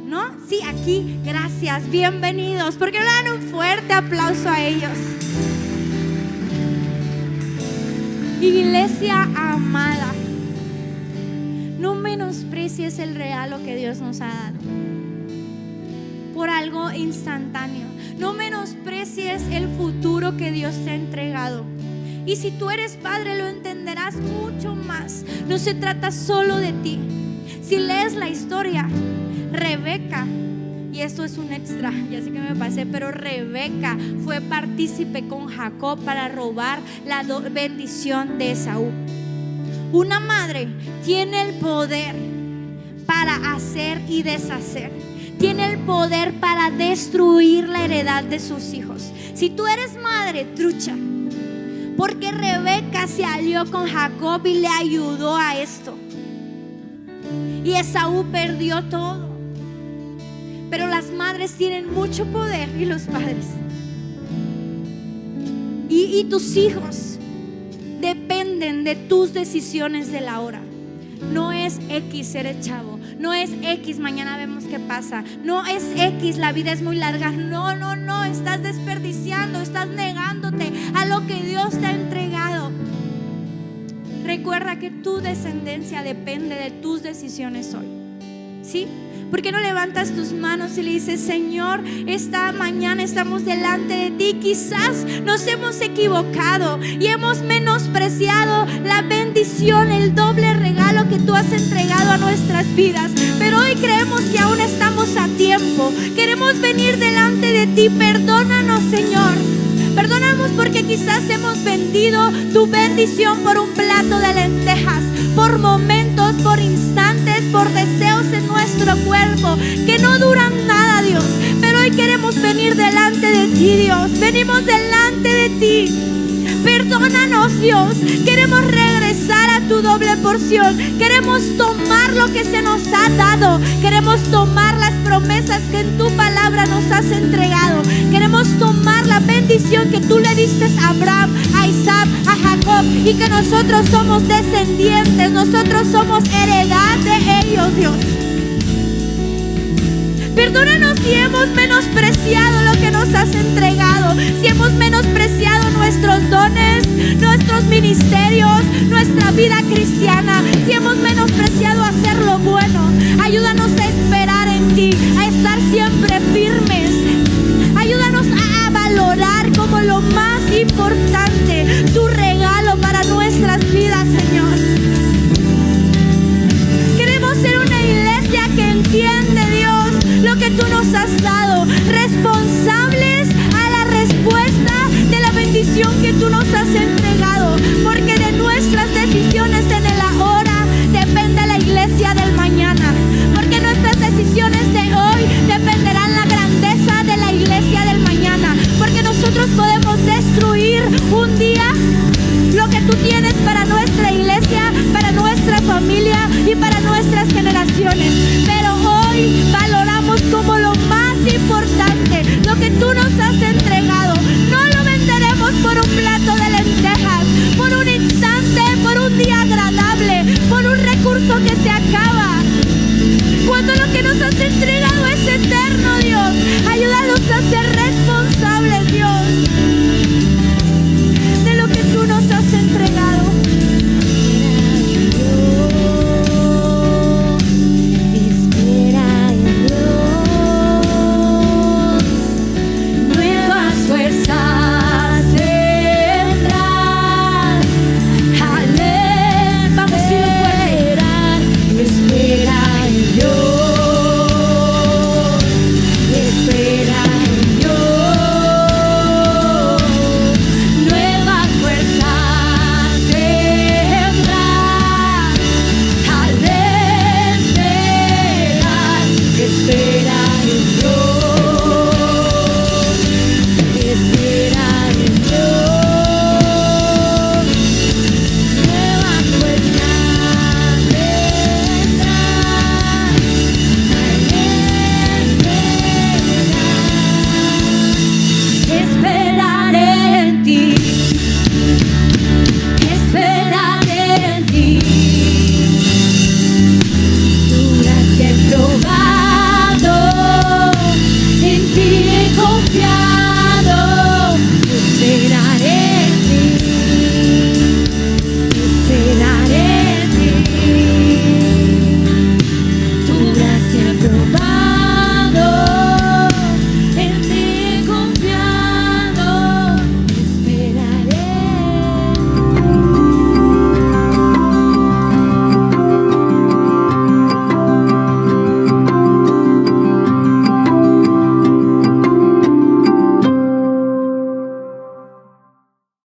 ¿No? Sí, aquí, gracias, bienvenidos. Porque le dan un fuerte aplauso a ellos. Iglesia amada, No menosprecies el regalo que Dios nos ha dado por algo instantáneo. No menosprecies el futuro que Dios te ha entregado. Y si tú eres padre, lo entenderás mucho más. No se trata solo de ti. Si lees la historia, Rebeca, y esto es un extra, ya sé que me pasé, pero Rebeca fue partícipe con Jacob para robar la bendición de Esaú. Una madre tiene el poder para hacer y deshacer. El poder para destruir la heredad de sus hijos. Si tú eres madre, trucha. Porque Rebeca se alió con Jacob y le ayudó a esto. Y Esaú perdió todo. Pero las madres tienen mucho poder y los padres. Y, tus hijos dependen de tus decisiones de la hora. No es X ser chavo. No es X, mañana vemos qué pasa. No es X, la vida es muy larga. No, no, no, estás desperdiciando, estás negándote a lo que Dios te ha entregado. Recuerda que tu descendencia depende de tus decisiones hoy. ¿Sí? ¿Por qué no levantas tus manos y le dices, Señor, esta mañana estamos delante de ti? Quizás nos hemos equivocado y hemos menospreciado la bendición, el doble regalo que tú has entregado a nuestras vidas. Pero hoy creemos que aún estamos a tiempo. Queremos venir delante de ti. Perdónanos, Señor. Perdónanos porque quizás hemos vendido tu bendición por un plato de lentejas, por momentos, por instantes, por deseos nuestro cuerpo que no duran nada, Dios. Pero hoy queremos venir delante de ti, Dios. Venimos delante de ti. Perdónanos, Dios. Queremos regresar a tu doble porción. Queremos tomar lo que se nos ha dado. Queremos tomar las promesas que en tu palabra nos has entregado. Queremos tomar la bendición que tú le diste a Abraham, a Isaac, a Jacob y que nosotros somos descendientes. Nosotros somos heredad de ellos, Dios. Perdónanos si hemos menospreciado lo que nos has entregado, si hemos menospreciado nuestros dones, nuestros ministerios, nuestra vida cristiana, si hemos menospreciado hacer lo bueno. Ayúdanos a esperar en ti, a estar siempre firme